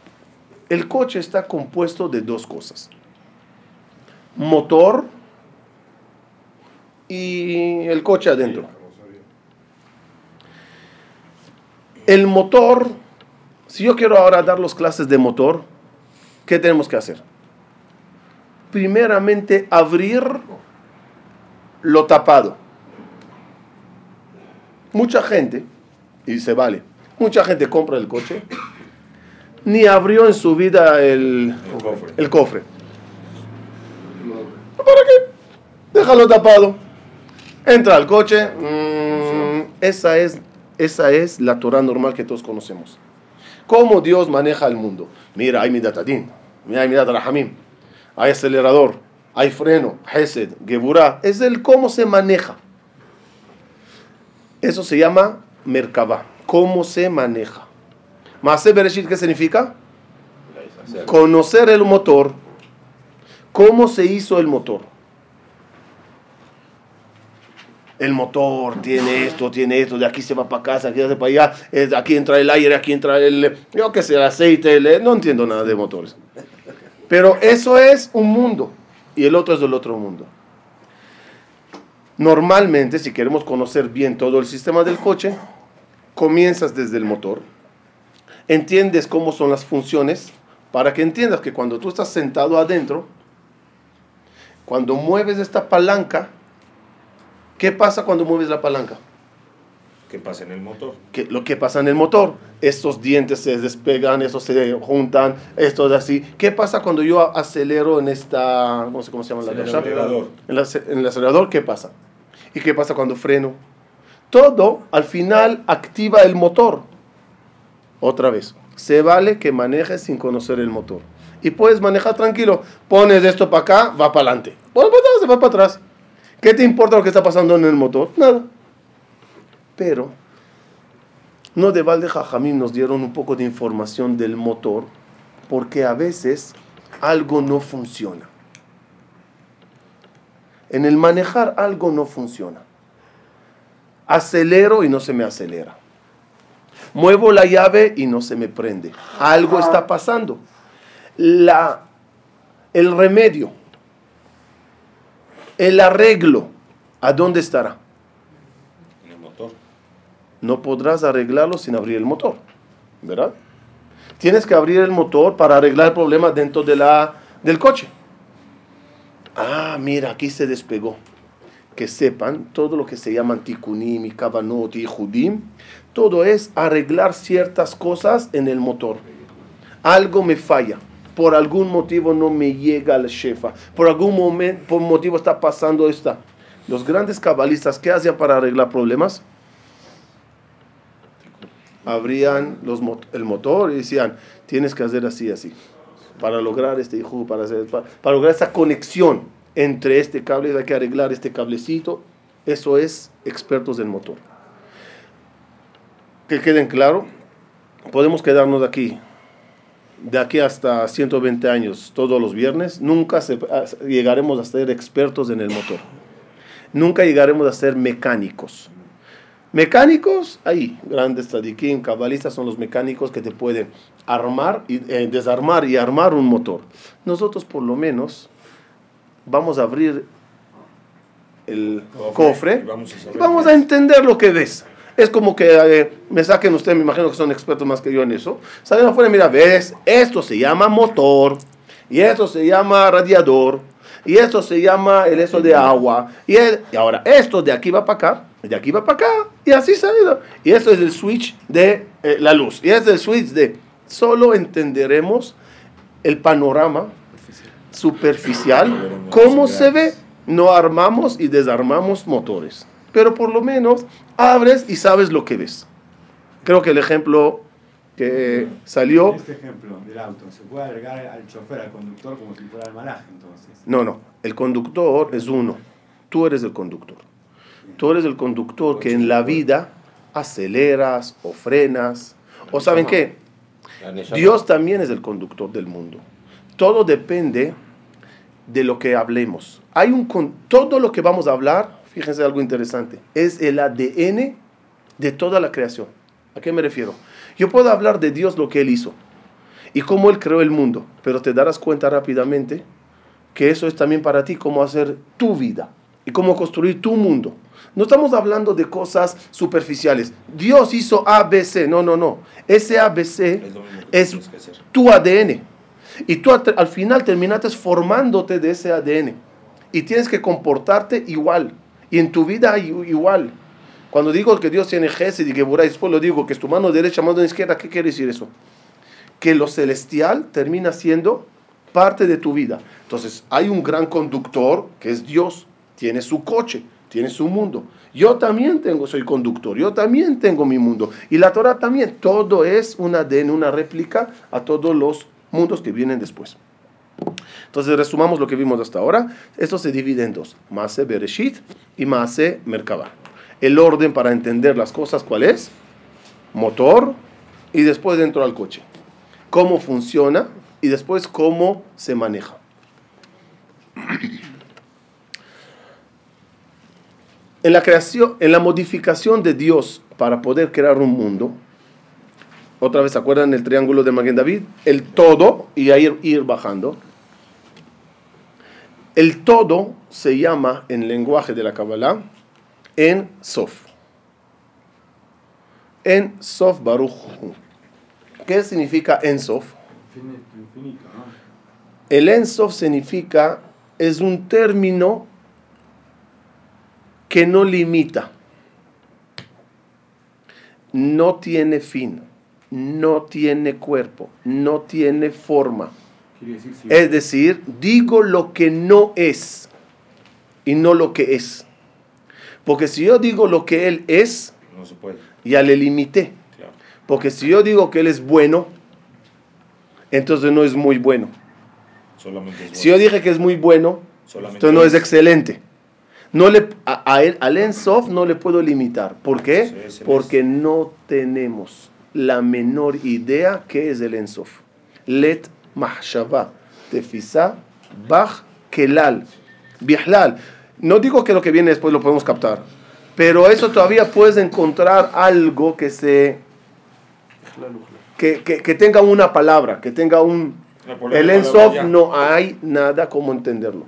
El coche está compuesto de dos cosas. motor y el coche adentro. El motor, si yo quiero ahora dar las clases de motor, ¿qué tenemos que hacer? Primeramente abrir lo tapado. Mucha gente, y se vale, mucha gente compra el coche, ni abrió en su vida el, El cofre. el cofre. ¿Para qué? Déjalo tapado. Entra al coche. mm, esa, es, esa es la Torah normal que todos conocemos. Cómo Dios maneja el mundo. Mira, hay midatadín. Mira, hay midat rahamim. Hay acelerador. Hay freno. Hesed. Geburah. Es el cómo se maneja. Eso se llama Merkabah. Cómo se maneja. Maase Bereshit, ¿qué significa? Conocer el motor. ¿Cómo se hizo el motor? El motor tiene esto, tiene esto, de aquí se va para casa, aquí se va para allá, aquí entra el aire, aquí entra el, yo qué sé, el aceite, no entiendo nada de motores. Pero eso es un mundo y el otro es del otro mundo. Normalmente, si queremos conocer bien todo el sistema del coche, comienzas desde el motor, entiendes cómo son las funciones, para que entiendas que cuando tú estás sentado adentro, cuando mueves esta palanca, ¿qué pasa cuando mueves la palanca? ¿Qué pasa en el motor? ¿Qué- lo que pasa en el motor. Estos dientes se despegan, estos se juntan, estos así. ¿Qué pasa cuando yo acelero en esta, no sé cómo se llama la. En, la- en el acelerador, ¿qué pasa? ¿Y qué pasa cuando freno? Todo al final activa el motor. Otra vez, se vale que manejes sin conocer el motor. Y puedes manejar tranquilo. Pones esto para acá, va para adelante. Pones para atrás, se va para atrás. ¿Qué te importa lo que está pasando en el motor? Nada. Pero, no de balde Jajamín nos dieron un poco de información del motor, porque a veces algo no funciona. En el manejar algo no funciona. Acelero y no se me acelera. Muevo la llave y no se me prende. Algo está pasando. La, el remedio, el arreglo, ¿a dónde estará? En el motor. No podrás arreglarlo sin abrir el motor, ¿verdad? Tienes que abrir el motor para arreglar el problema dentro de la, del coche. Ah, mira, aquí se despegó. Que sepan, todo lo que se llaman tikunim y kavanot y judim, todo es arreglar ciertas cosas en el motor. Algo me falla. Por algún motivo no me llega al shefa. Por algún momento, por motivo está pasando esta. Los grandes cabalistas, ¿qué hacían para arreglar problemas? abrían el motor y decían, tienes que hacer así, así, para lograr este hijo, para, para, lograr conexión entre este cable, hay que arreglar este cablecito. Eso es expertos del motor. Que queden claro, podemos quedarnos aquí, de aquí hasta 120 años, todos los viernes, nunca llegaremos a ser expertos en el motor. Nunca llegaremos a ser mecánicos. Mecánicos, ahí, grandes tzadikim, cabalistas son los mecánicos que te pueden armar y eh, desarmar y armar un motor. Nosotros por lo menos vamos a abrir el cofre y vamos a y vamos entender lo que ves. Es como que eh, me saquen ustedes, me imagino que son expertos más que yo en eso. Salen afuera y mira, ves, esto se llama motor, y esto se llama radiador, y esto se llama el eso de agua, y, el- y ahora esto de aquí va para acá, de aquí va para acá, y así se ha ido. Y esto es el switch de eh, la luz, y este es el switch de... Solo entenderemos el panorama superficial, cómo se ve. No armamos y desarmamos motores, pero por lo menos abres y sabes lo que ves. Creo que el ejemplo que salió, Este ejemplo del auto, ¿se puede agregar al chofer, al conductor, como si fuera el malaje entonces? no, no, el conductor es uno, tú eres el conductor. Tú eres el conductor que en la vida aceleras o frenas, o saben qué. Dios también es el conductor del mundo. Todo depende de lo que hablemos. Hay un con- todo lo que vamos a hablar, fíjense algo interesante, es el ADN de toda la creación. ¿A qué me refiero? Yo puedo hablar de Dios lo que él hizo y cómo él creó el mundo, pero te darás cuenta rápidamente que eso es también para ti cómo hacer tu vida y cómo construir tu mundo. No estamos hablando de cosas superficiales. Dios hizo ABC. No, no, no. Ese ABC Es es tu ADN. Y tú al final terminaste formándote de ese ADN. Y tienes que comportarte igual. Y en tu vida igual. Cuando digo que Dios tiene Gesed y que y después lo digo que es tu mano derecha, mano izquierda, ¿qué quiere decir eso? Que lo celestial termina siendo parte de tu vida. Entonces, hay un gran conductor que es Dios, tiene su coche, tiene su mundo. Yo también tengo, soy conductor, yo también tengo mi mundo. Y la Torah también, todo es una ADN, una réplica a todos los mundos que vienen después. Entonces, resumamos lo que vimos hasta ahora. Esto se divide en dos, Maase Bereshit y Maase Merkabah. El orden para entender las cosas, ¿cuál es? Motor y después dentro del coche. Cómo funciona y después cómo se maneja. En la creación, en la modificación de Dios para poder crear un mundo, otra vez, ¿se acuerdan el triángulo de Maguen David? El todo y ahí ir, ir bajando. El todo se llama en lenguaje de la Kabbalah en Sof. En Sof Baruch. ¿Qué significa en Sof? El Ensof significa, es un término que no limita, no tiene fin, no tiene cuerpo, no tiene forma. Quiere decir sí. Es decir, digo lo que no es y no lo que es. Porque si yo digo lo que Él es, No se puede. ya le limité. Claro. Porque si yo digo que Él es bueno, entonces no es muy bueno. Solamente es Si yo dije que es muy bueno, Solamente entonces no es excelente. No le, a, a él, al Ensof no le puedo limitar. ¿Por qué? Sí, Porque no tenemos la menor idea qué es el Ensof. Let mahshava tefisa bach kelal bihlal. No digo que lo que viene después lo podemos captar, pero eso todavía puedes encontrar algo que se que, que- que tenga una palabra, que tenga un el Ensof no hay nada como entenderlo.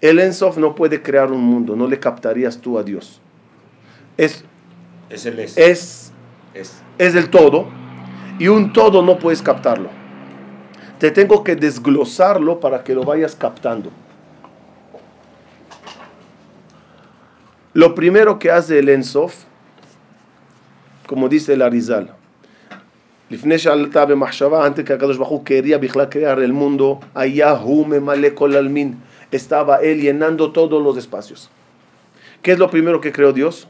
El Ensof no puede crear un mundo, no le captarías tú a Dios. Es, Es el es. es, Es. es el todo y un todo no puedes captarlo. Te tengo que desglosarlo para que lo vayas captando. Lo primero que hace el Ensof, como dice el Arizal, לפני שעלתה במחשבה, antes que הקדוש ברוך הוא quería בכלל crear el mundo, היה הוא ממלא כל עלמין. estaba él llenando todos los espacios. ¿Qué es lo primero que creó Dios?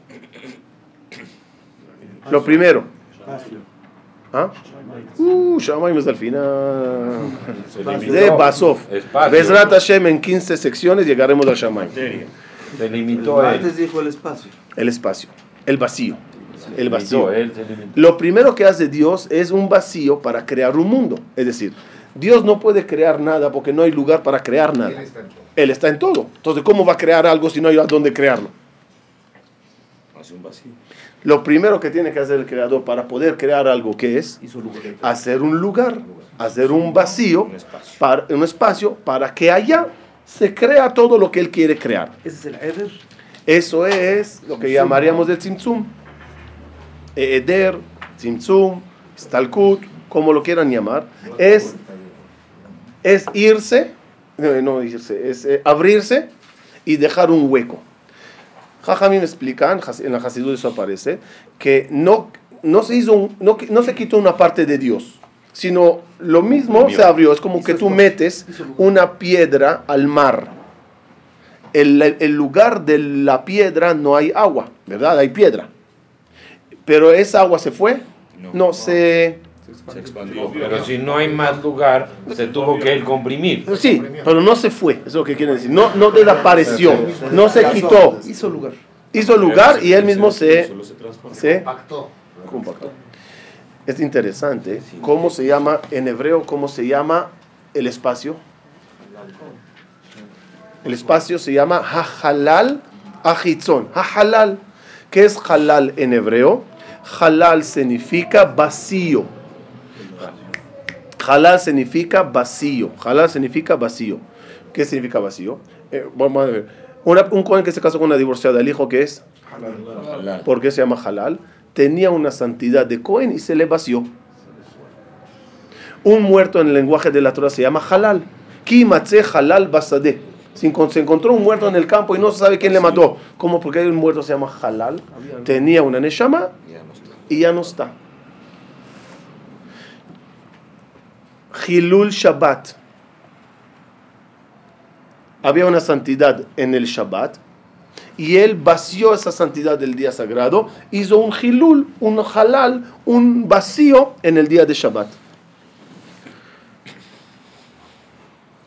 Lo primero. Espacio. ¿Ah? Uh, Shamaim es al final. De. Basov. Bezrat Hashem en 15 secciones llegaremos al Shamaim. Materia. Se limitó él. Antes dijo el espacio. El espacio. El vacío. El vacío. Lo primero que hace Dios es un vacío para crear un mundo. Es decir, Dios no puede crear nada porque no hay lugar para crear nada. Él está en todo. Él está en todo. Entonces, ¿cómo va a crear algo si no hay a dónde crearlo? Hace un vacío. Lo primero que tiene que hacer el creador para poder crear algo, ¿qué es? Hacer un lugar, hacer un vacío, Un espacio. para, un espacio para que allá se crea todo lo que él quiere crear. Ese es el Eder. Eso es lo que llamaríamos el Tzimtzum. Eder, Tzimtzum, Stalkut, como lo quieran llamar. Es, es irse, no, no irse, es eh, abrirse y dejar un hueco. Jajamim explican, en la Hasidut eso aparece, que no, no, se hizo un- no, no se quitó una parte de Dios, sino lo mismo se abrió. Es como que tú metes una piedra al mar. El, el lugar de la piedra no hay agua, ¿verdad? Hay piedra. Pero esa agua se fue, No. no se... Se expandió. Pero si no hay más lugar, se tuvo que él comprimir. Sí, pero no se fue, es lo que quiere decir. No, no desapareció, no se quitó. Hizo lugar. Hizo lugar y él mismo se, se compactó. Es interesante cómo se llama en hebreo, cómo se llama el espacio. El espacio se llama Hahalal Achitzon. Hahalal. ¿Qué es halal en hebreo? Halal significa vacío. Halal significa vacío. Halal significa vacío. ¿Qué significa vacío? Eh, vamos a ver. Una- un Cohen que se casó con una divorciada, el hijo que es, Halal. ¿por qué se llama halal? Tenía una santidad de Cohen y se le vació. Un muerto en el lenguaje de la Torah se llama halal. Ki matzeh halal basadeh. Se encon- se encontró un muerto en el campo y no se sabe quién le mató. ¿Cómo? Porque un muerto se llama halal. Tenía una neshama y ya no está. Hilul Shabbat. Había una santidad en el Shabbat y él vació esa santidad del día sagrado, hizo un Hilul, un halal, un vacío en el día de Shabbat.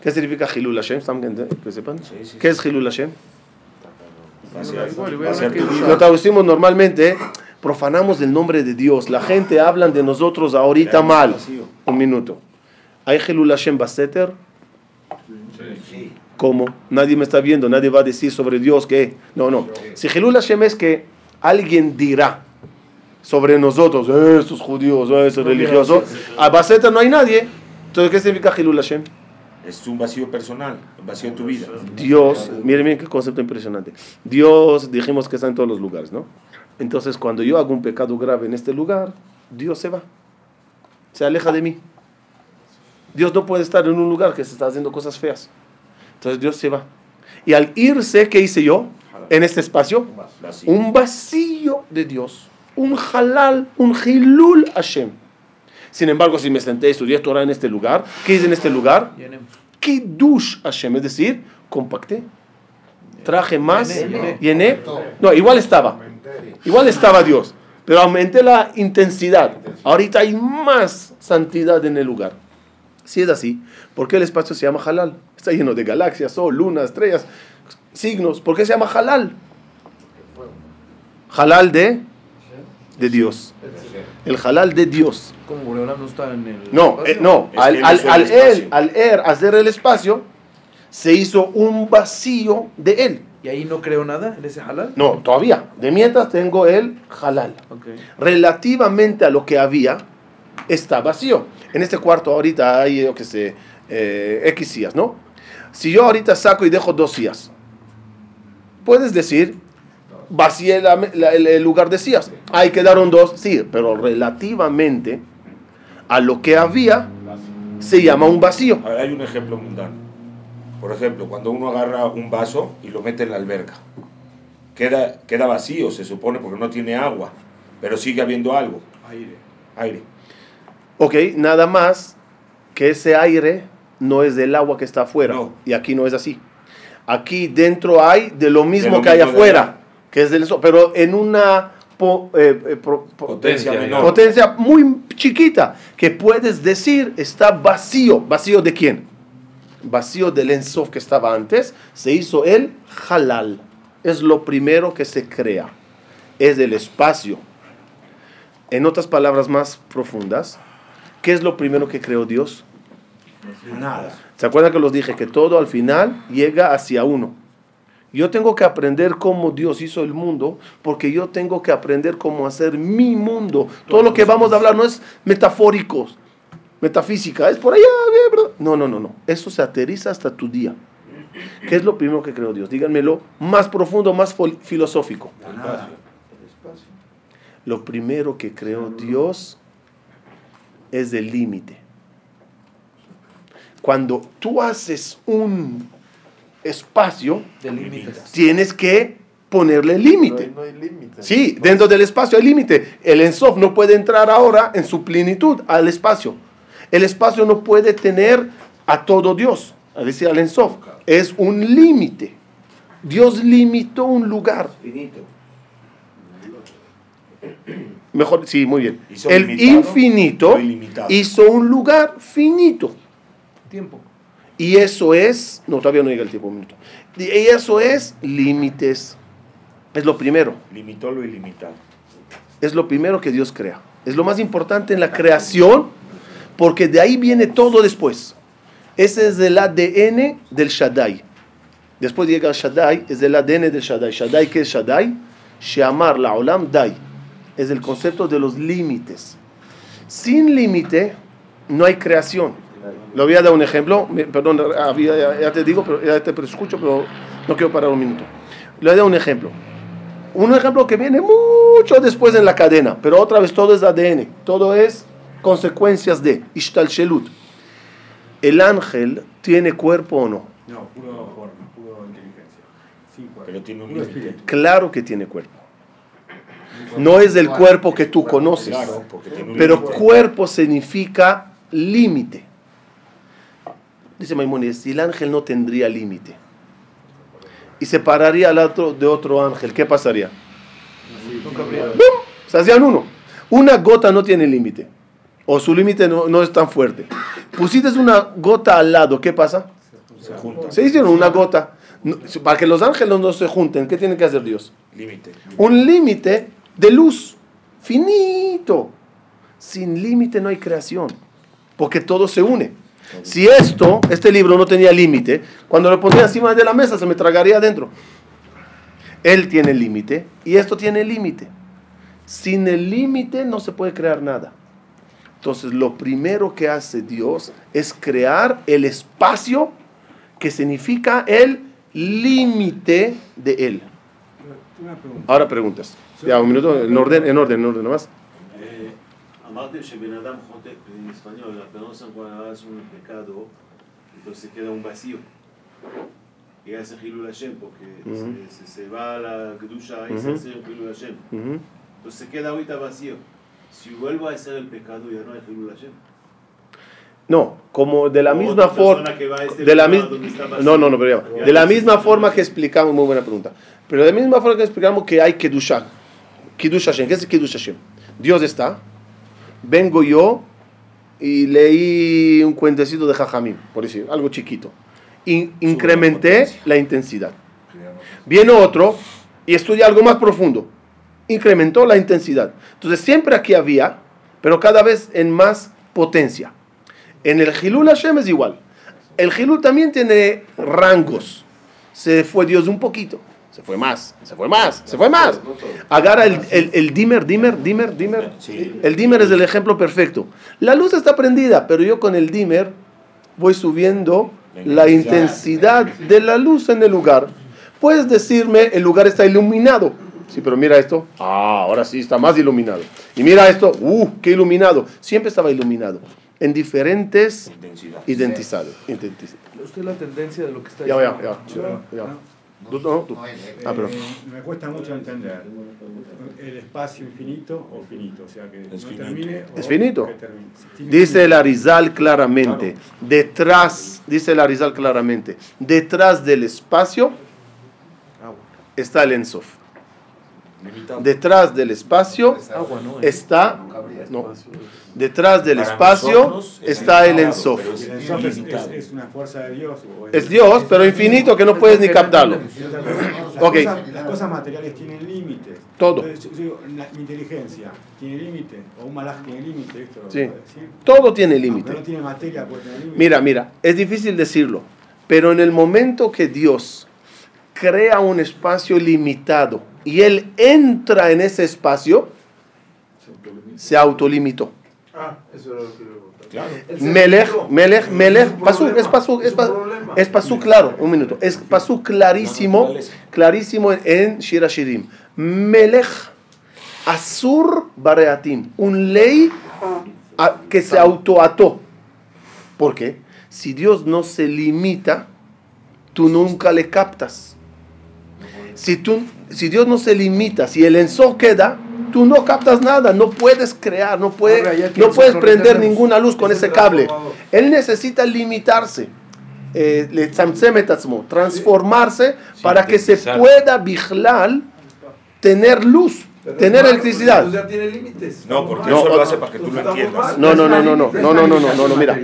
¿Qué significa Hilul Hashem? ¿Están que, sepan? Sí, sí, ¿Qué es Hilul Hashem? Lo traducimos normalmente, profanamos el nombre de Dios. La gente habla de nosotros ahorita mal. Un minuto. ¿Hay Hilul Hashem Baseter? Sí. ¿Cómo? Nadie me está viendo, nadie va a decir sobre Dios que... No, no. Si Hilul Hashem es que alguien dirá sobre nosotros, "Eh, estos judíos, eh, esos religiosos, a Baseter no hay nadie. Entonces, ¿qué significa Hilul Hashem? Es un vacío personal, un vacío en tu vida. Dios, miren, miren qué concepto impresionante. Dios, dijimos que está en todos los lugares, ¿no? Entonces, cuando yo hago un pecado grave en este lugar, Dios se va. Se aleja de mí. Dios no puede estar en un lugar que se está haciendo cosas feas. Entonces, Dios se va. Y al irse, ¿qué hice yo? En este espacio, Vacío. un vacío de Dios. Un halal, un hilul Hashem. Sin embargo, si me senté y estudié Torah en este lugar, ¿qué hice en este lugar? Kiddush Hashem, es decir, compacté. Traje más, llené. No, igual estaba. Igual estaba Dios. Pero aumenté la intensidad. Ahorita hay más santidad en el lugar. Si es así, ¿por qué el espacio se llama halal? Está lleno de galaxias, sol, luna, estrellas, signos. ¿Por qué se llama halal? Halal de, de Dios. El halal de Dios. Como no está en el. No, eh, no. Al, al, al él, al él hacer el espacio, se hizo un vacío de él. Y ahí no creo nada en ese halal. No, todavía. De mientras tengo el halal. Ok. Relativamente a lo que había, está vacío. En este cuarto ahorita hay, yo qué sé, eh, X sillas, ¿no? Si yo ahorita saco y dejo dos sillas, puedes decir, vacié la- la- el, el lugar de sillas. Ahí quedaron dos, sí, pero relativamente a lo que había, se llama un vacío. Ahora hay un ejemplo mundano. Por ejemplo, cuando uno agarra un vaso y lo mete en la alberca, queda, queda vacío, se supone, porque no tiene agua, pero sigue habiendo algo, Aire. aire. Ok, nada más que ese aire no es del agua que está afuera. No. Y aquí no es así. Aquí dentro hay de lo mismo lo que hay mismo de afuera, que es del sol, pero en una po- eh, eh, pro- po- Potencia Potencia, menor. potencia muy chiquita, que puedes decir está vacío. ¿Vacío de quién? Vacío del Ensof que estaba antes, se hizo el halal. Es lo primero que se crea. Es el espacio. En otras palabras más profundas, ¿qué es lo primero que creó Dios? Nada. ¿Se acuerdan que los dije? Que todo al final llega hacia uno. Yo tengo que aprender cómo Dios hizo el mundo, porque yo tengo que aprender cómo hacer mi mundo. Todo lo que vamos a hablar no es metafórico, metafísica, es por allá. ¿verdad? No, no, no, no. Eso se aterriza hasta tu día. ¿Qué es lo primero que creó Dios? Díganmelo más profundo, más filosófico. Lo primero que creó Dios es el límite. Cuando tú haces un espacio, tienes que ponerle límite. No. Sí, dentro del espacio hay límite. El Ensof no puede entrar ahora en su plenitud al espacio. El espacio no puede tener a todo Dios, a decir al Ensof. Es un límite. Dios limitó un lugar. Finito. Mejor, sí, muy bien. El limitado infinito hizo un lugar finito. Tiempo. Y eso es, no, todavía no llega el tiempo, un minuto. Y eso es límites. Es lo primero. Limitó lo ilimitado. Es lo primero que Dios crea. Es lo más importante en la creación, porque de ahí viene todo después. Ese es el ADN del Shaddai. Después llega el Shaddai, es el ADN del Shaddai. Shaddai, ¿qué es Shaddai? Shamar la olam dai. Es el concepto de los límites. Sin límite no hay creación. Le voy a dar un ejemplo. Perdón, había- ya, ya te digo, pero ya te escucho, pero no quiero parar un minuto. Le voy a dar un ejemplo. Un ejemplo que viene mucho después en la cadena, pero otra vez todo es ADN, todo es consecuencias de Ishtalshelut. ¿El ángel tiene cuerpo o no? No, puro forma, puro inteligencia. Cuerpo. Pero tiene un. Claro que tiene cuerpo. No es el cuerpo que tú conoces. Pero cuerpo significa límite. Dice Maimónides, si el ángel no tendría límite y se pararía al otro de otro ángel, ¿qué pasaría? Cabría. Se hacían uno. Una gota no tiene límite. O su límite no, no es tan fuerte. Pusiste una gota al lado, ¿qué pasa? Se junta. Se hicieron una gota. No, Para que los ángeles no se junten, ¿qué tiene que hacer Dios? Límite. Un límite de luz finito. Sin límite no hay creación, porque todo se une. Si esto, este libro no tenía límite, cuando lo ponía encima de la mesa se me tragaría adentro. Él tiene límite y esto tiene límite. Sin el límite no se puede crear nada. Entonces lo primero que hace Dios es crear el espacio que significa el límite de Él. Ahora preguntas. Ya, un minuto, en orden, en orden, en orden, nomás. אה, אמרתם שבן אדם חוטא, en español, la penosa cuando hace un pecado, entonces queda un vacío. Y hace Hilul Hashem, porque Ujú. se, se, se va a la Kedusha y se Ujú. hace un Hilul Hashem. Ujú. Entonces se queda ahorita vacío. Si vuelvo a hacer el pecado, ya no hay Hilul Hashem. No, como de la O misma otra forma. persona que va a este De la lugar misma. donde está vacío. No, no, no, pero ya va. Ya De la no misma existe forma nada. que explicamos, muy buena pregunta. Pero de la misma forma que explicamos que hay Kedusha. Kiddush Hashem. ¿Qué es Kiddush Hashem? Dios está. Vengo yo y leí un cuentecito de Jajamim, por decir, algo chiquito. In- incrementé la intensidad. Viene otro y estudia algo más profundo. Incrementó la intensidad. Entonces siempre aquí había, pero cada vez en más potencia. En el Hilul Hashem es igual. El Hilul también tiene rangos. Se fue Dios un poquito. Se fue más, se fue más, se fue más. Agarra el, el, el dimmer, dimmer, dimmer, dimmer. Sí. El dimmer es el ejemplo perfecto. La luz está prendida, pero yo con el dimmer voy subiendo la intensidad de la luz en el lugar. Puedes decirme, el lugar está iluminado. Sí, pero mira esto. Ah, ahora sí está más iluminado. Y mira esto. Uh, qué iluminado. Siempre estaba iluminado. En diferentes Intensidad. identidades. Usted la tendencia de lo que está Ya, ya, diciendo. ya. Ya. ¿Tú, no? ¿Tú? Ah, pero. Eh, me cuesta mucho entender el espacio infinito o finito, o sea que Es no finito. termine o Es finito. que termine. Tiene Dice el. Arizal claramente, detrás, dice el Arizal claramente, detrás del espacio está el Ensof. Detrás del espacio está, no, detrás del espacio está el Ensof. es una fuerza de Dios. o Es Dios, pero infinito que no puedes ni captarlo. Las, cosas, las cosas materiales tienen límite. Todo. Mi inteligencia tiene límite, o un malaj tiene límite. Todo tiene límite. no tiene límite. Mira, mira, es difícil decirlo, pero en el momento que Dios crea un espacio limitado y Él entra en ese espacio, se autolimitó. Ah, eso era lo que yo Claro. Melech, Melech, Melech, pasú, es pasú, es pasú, es pasú claro, un minuto, es pasú clarísimo, clarísimo en Shira Shirim. Melech, Asur Bareatim, un ley a- que se autoató. ¿Por qué? Si Dios no se limita, tú nunca le captas. Si, tú, si Dios no se limita, si el enzo queda, tú no captas nada, no puedes crear, no, puede- Ahora, no puedes prender ninguna luz con ese cable. Él necesita limitarse, eh, transformarse para que se pueda vigilar, tener luz, tener electricidad. Ya tiene límites. No, porque No, eso no, lo hace para que tú lo entiendas. No, no, no, no, no, no, no, no, no, no, no, mira.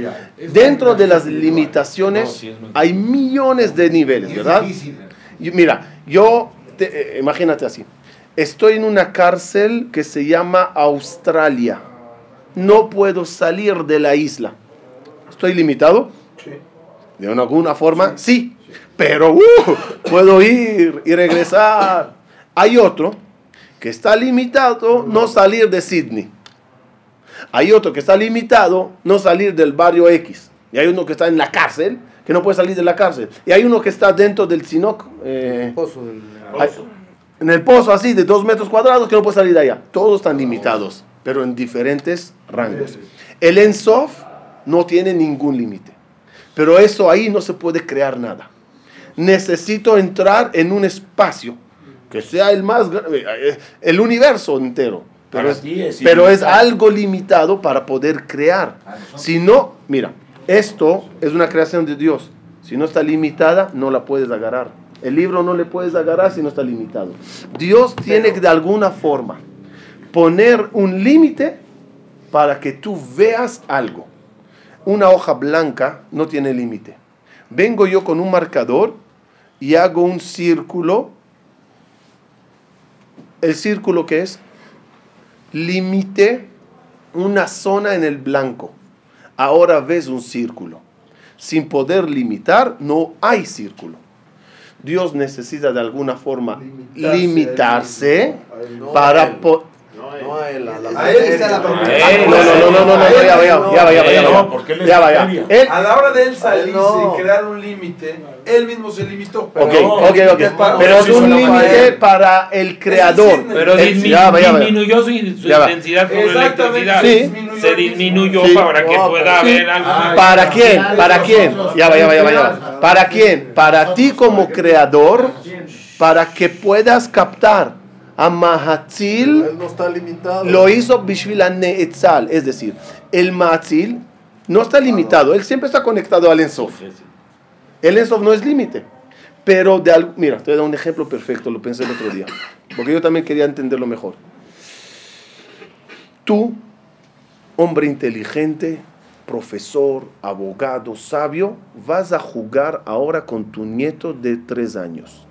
Dentro de las No, limitaciones hay millones de niveles, ¿verdad? Y mira, yo, te- eh, imagínate así, estoy en una cárcel que se llama Australia. No puedo salir de la isla. ¿Estoy limitado? De una- alguna forma, sí. Pero uh, puedo ir y regresar. Hay otro que está limitado no salir de Sydney. Hay otro que está limitado no salir del barrio X. Y hay uno que está en la cárcel, que no puede salir de la cárcel. Y hay uno que está dentro del Sinoc, eh, Pozo del- hay- en el pozo así de dos metros cuadrados, que no puede salir de allá. Todos están limitados, pero en diferentes rangos. El Ensof no tiene ningún límite. Pero eso ahí no se puede crear nada. Necesito entrar en un espacio que sea el más gra- eh, el universo entero. Pero, es, pero es algo limitado para poder crear. Si no, mira, esto es una creación de Dios. Si no está limitada, no la puedes agarrar. El libro no le puedes agarrar si no está limitado. Dios tiene que de alguna forma poner un límite para que tú veas algo. Una hoja blanca no tiene límite. Vengo yo con un marcador y hago un círculo. El círculo que es límite una zona en el blanco. Ahora ves un círculo. Sin poder limitar, no hay círculo. Dios necesita de alguna forma Limitarse para po- No a él, a la A él está la él. No, no, no, no, no, no, ya va, ya va, ya va, ya va, ya va. Ya A la hora de él salirse no. y crear un límite, él mismo se limitó. Ok, No, ok, ok. Pero es un límite para el creador. Pero El- disminuyó su, intensidad con electricidad. Se el disminuyó para que pueda haber algo. ¿Para quién? ¿Para quién? Ya va, ya va, ya va. ¿Para quién? Para ti como creador, para que puedas captar. A Mahatzil Él no está limitado. lo hizo Bishvila Neetzal, es decir, el Mahatzil no está limitado, él siempre está conectado al Ensof. El Ensof no es límite. Pero, de al- mira, te voy a dar un ejemplo perfecto, lo pensé el otro día, porque yo también quería entenderlo mejor. Tú, hombre inteligente, profesor, abogado, sabio, vas a jugar ahora con tu nieto de tres años.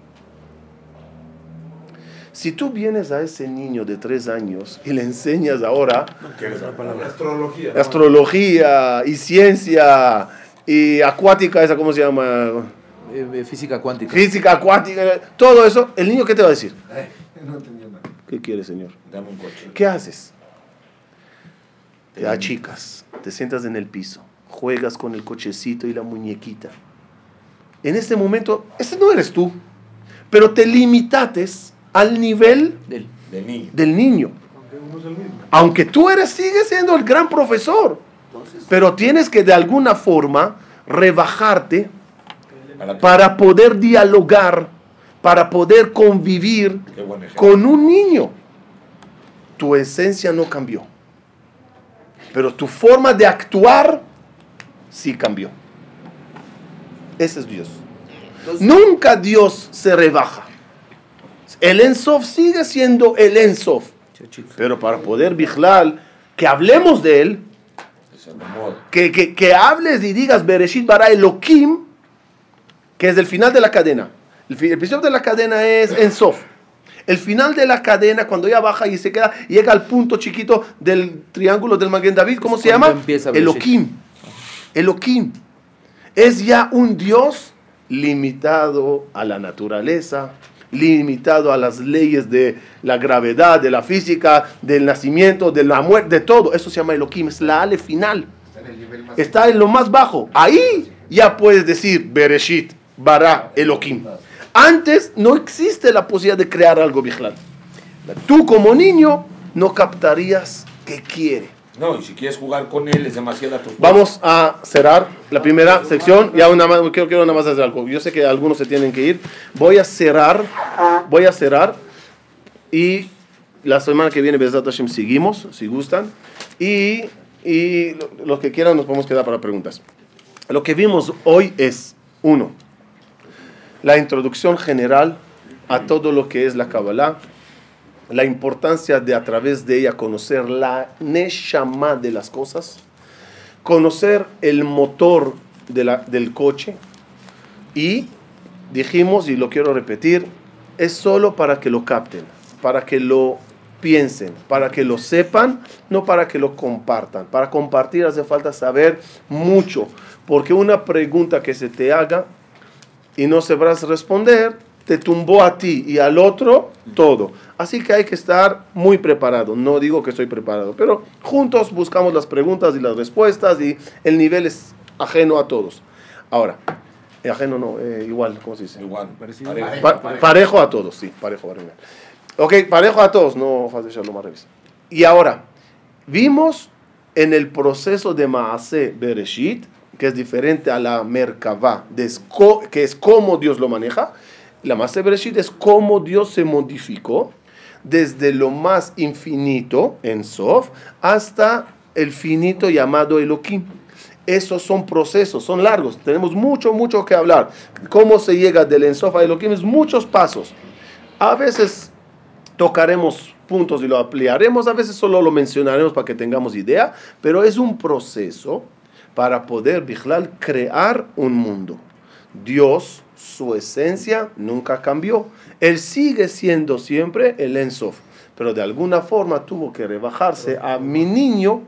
Si tú vienes a ese niño de tres años y le enseñas ahora Astrología. astrología y ciencia y acuática, esa cómo se llama, Eh, eh, física cuántica. física acuática, todo eso, el niño qué te va a decir? No entendió nada. ¿Qué quiere, señor? Dame un coche. ¿Qué haces? Te achicas, te sientas en el piso, juegas con el cochecito y la muñequita. En este momento, ese no eres tú, pero te limitates al nivel Del- Del niño. del niño. Aunque uno es el mismo. Aunque tú eres, sigues siendo el gran profesor, pero tienes que de alguna forma rebajarte Para, poder dialogar, para poder convivir con un niño. Tu esencia no cambió, pero tu forma de actuar sí cambió. Ese es Dios. Nunca Dios se rebaja. El Ensof sigue siendo el Ensof, pero para poder vigilar, que hablemos de él, que, que, que hables y digas Bereshit bara Elohim, que es el final de la cadena. El, principio de la cadena es Ensof. El final de la cadena, cuando ya baja y se queda, llega al punto chiquito del triángulo del Maguen David, ¿cómo se llama? Elohim. Elohim. Es ya un Dios limitado a la naturaleza, limitado a las leyes de la gravedad, de la física, del nacimiento, de la muerte, de todo. Eso se llama Elohim, es la Ale final Está en el nivel más está en lo más bajo. Ahí ya puedes decir Bereshit, Bara, Elohim. Antes no existe la posibilidad de crear algo vigilal. Tú como niño no captarías que quiere. No, y si quieres jugar con él, es demasiada tu Vamos a cerrar la primera sección. Ya una más, quiero, quiero nada más hacer algo. Yo sé que algunos se tienen que ir. Voy a cerrar, voy a cerrar y la semana que viene, Bezat Hashem, seguimos, si gustan. Y, y lo- los que quieran nos podemos quedar para preguntas. Lo que vimos hoy es, uno, la introducción general a todo lo que es la Kabbalah, la importancia de a través de ella conocer la neshama de las cosas, conocer el motor de la- del coche y dijimos, y lo quiero repetir, es solo para que lo capten, para que lo piensen, para que lo sepan, no para que lo compartan. Para compartir hace falta saber mucho, porque una pregunta que se te haga y no sabrás responder, te tumbó a ti y al otro todo. Así que hay que estar muy preparado. No digo que estoy preparado, pero juntos buscamos las preguntas y las respuestas y el nivel es ajeno a todos. Ahora, eh, ajeno no, eh, igual, ¿cómo se dice? Igual. Parecido. parejo. Pa- parejo a todos, sí, parejo. parejo. Ok, parejo a todos, no Shalom al revés. Y ahora, vimos en el proceso de Maase Bereshit, que es diferente a la Merkavá, de que es cómo Dios lo maneja. La Maase Bereshit es cómo Dios se modificó desde lo más infinito en Sof hasta el finito llamado Elohim. Esos son procesos, son largos, tenemos mucho, mucho que hablar. Cómo se llega del Ensof a Elohim es muchos pasos. A veces tocaremos puntos y lo ampliaremos, a veces solo lo mencionaremos para que tengamos idea, pero es un proceso para poder, Bijlal, crear un mundo. Dios, su esencia nunca cambió. Él sigue siendo siempre el Ensof, pero de alguna forma tuvo que rebajarse a mi niño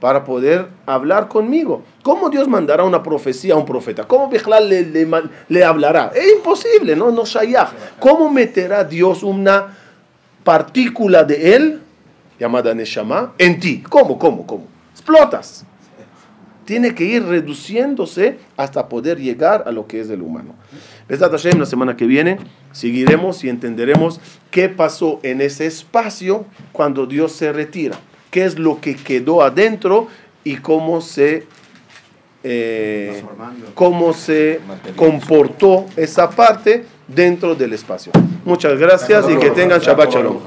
para poder hablar conmigo. ¿Cómo Dios mandará una profecía a un profeta? ¿Cómo Bijlal le, le, le hablará? Es imposible, no, no shayach. ¿Cómo meterá Dios una partícula de él, llamada Neshama, en ti? ¿Cómo, cómo, cómo? Explotas. Tiene que ir reduciéndose hasta poder llegar a lo que es el humano. Besat Hashem, la semana que viene seguiremos y entenderemos qué pasó en ese espacio cuando Dios se retira. Qué es lo que quedó adentro y cómo se, eh, cómo se comportó esa parte dentro del espacio. Muchas gracias y que tengan Shabbat Shalom.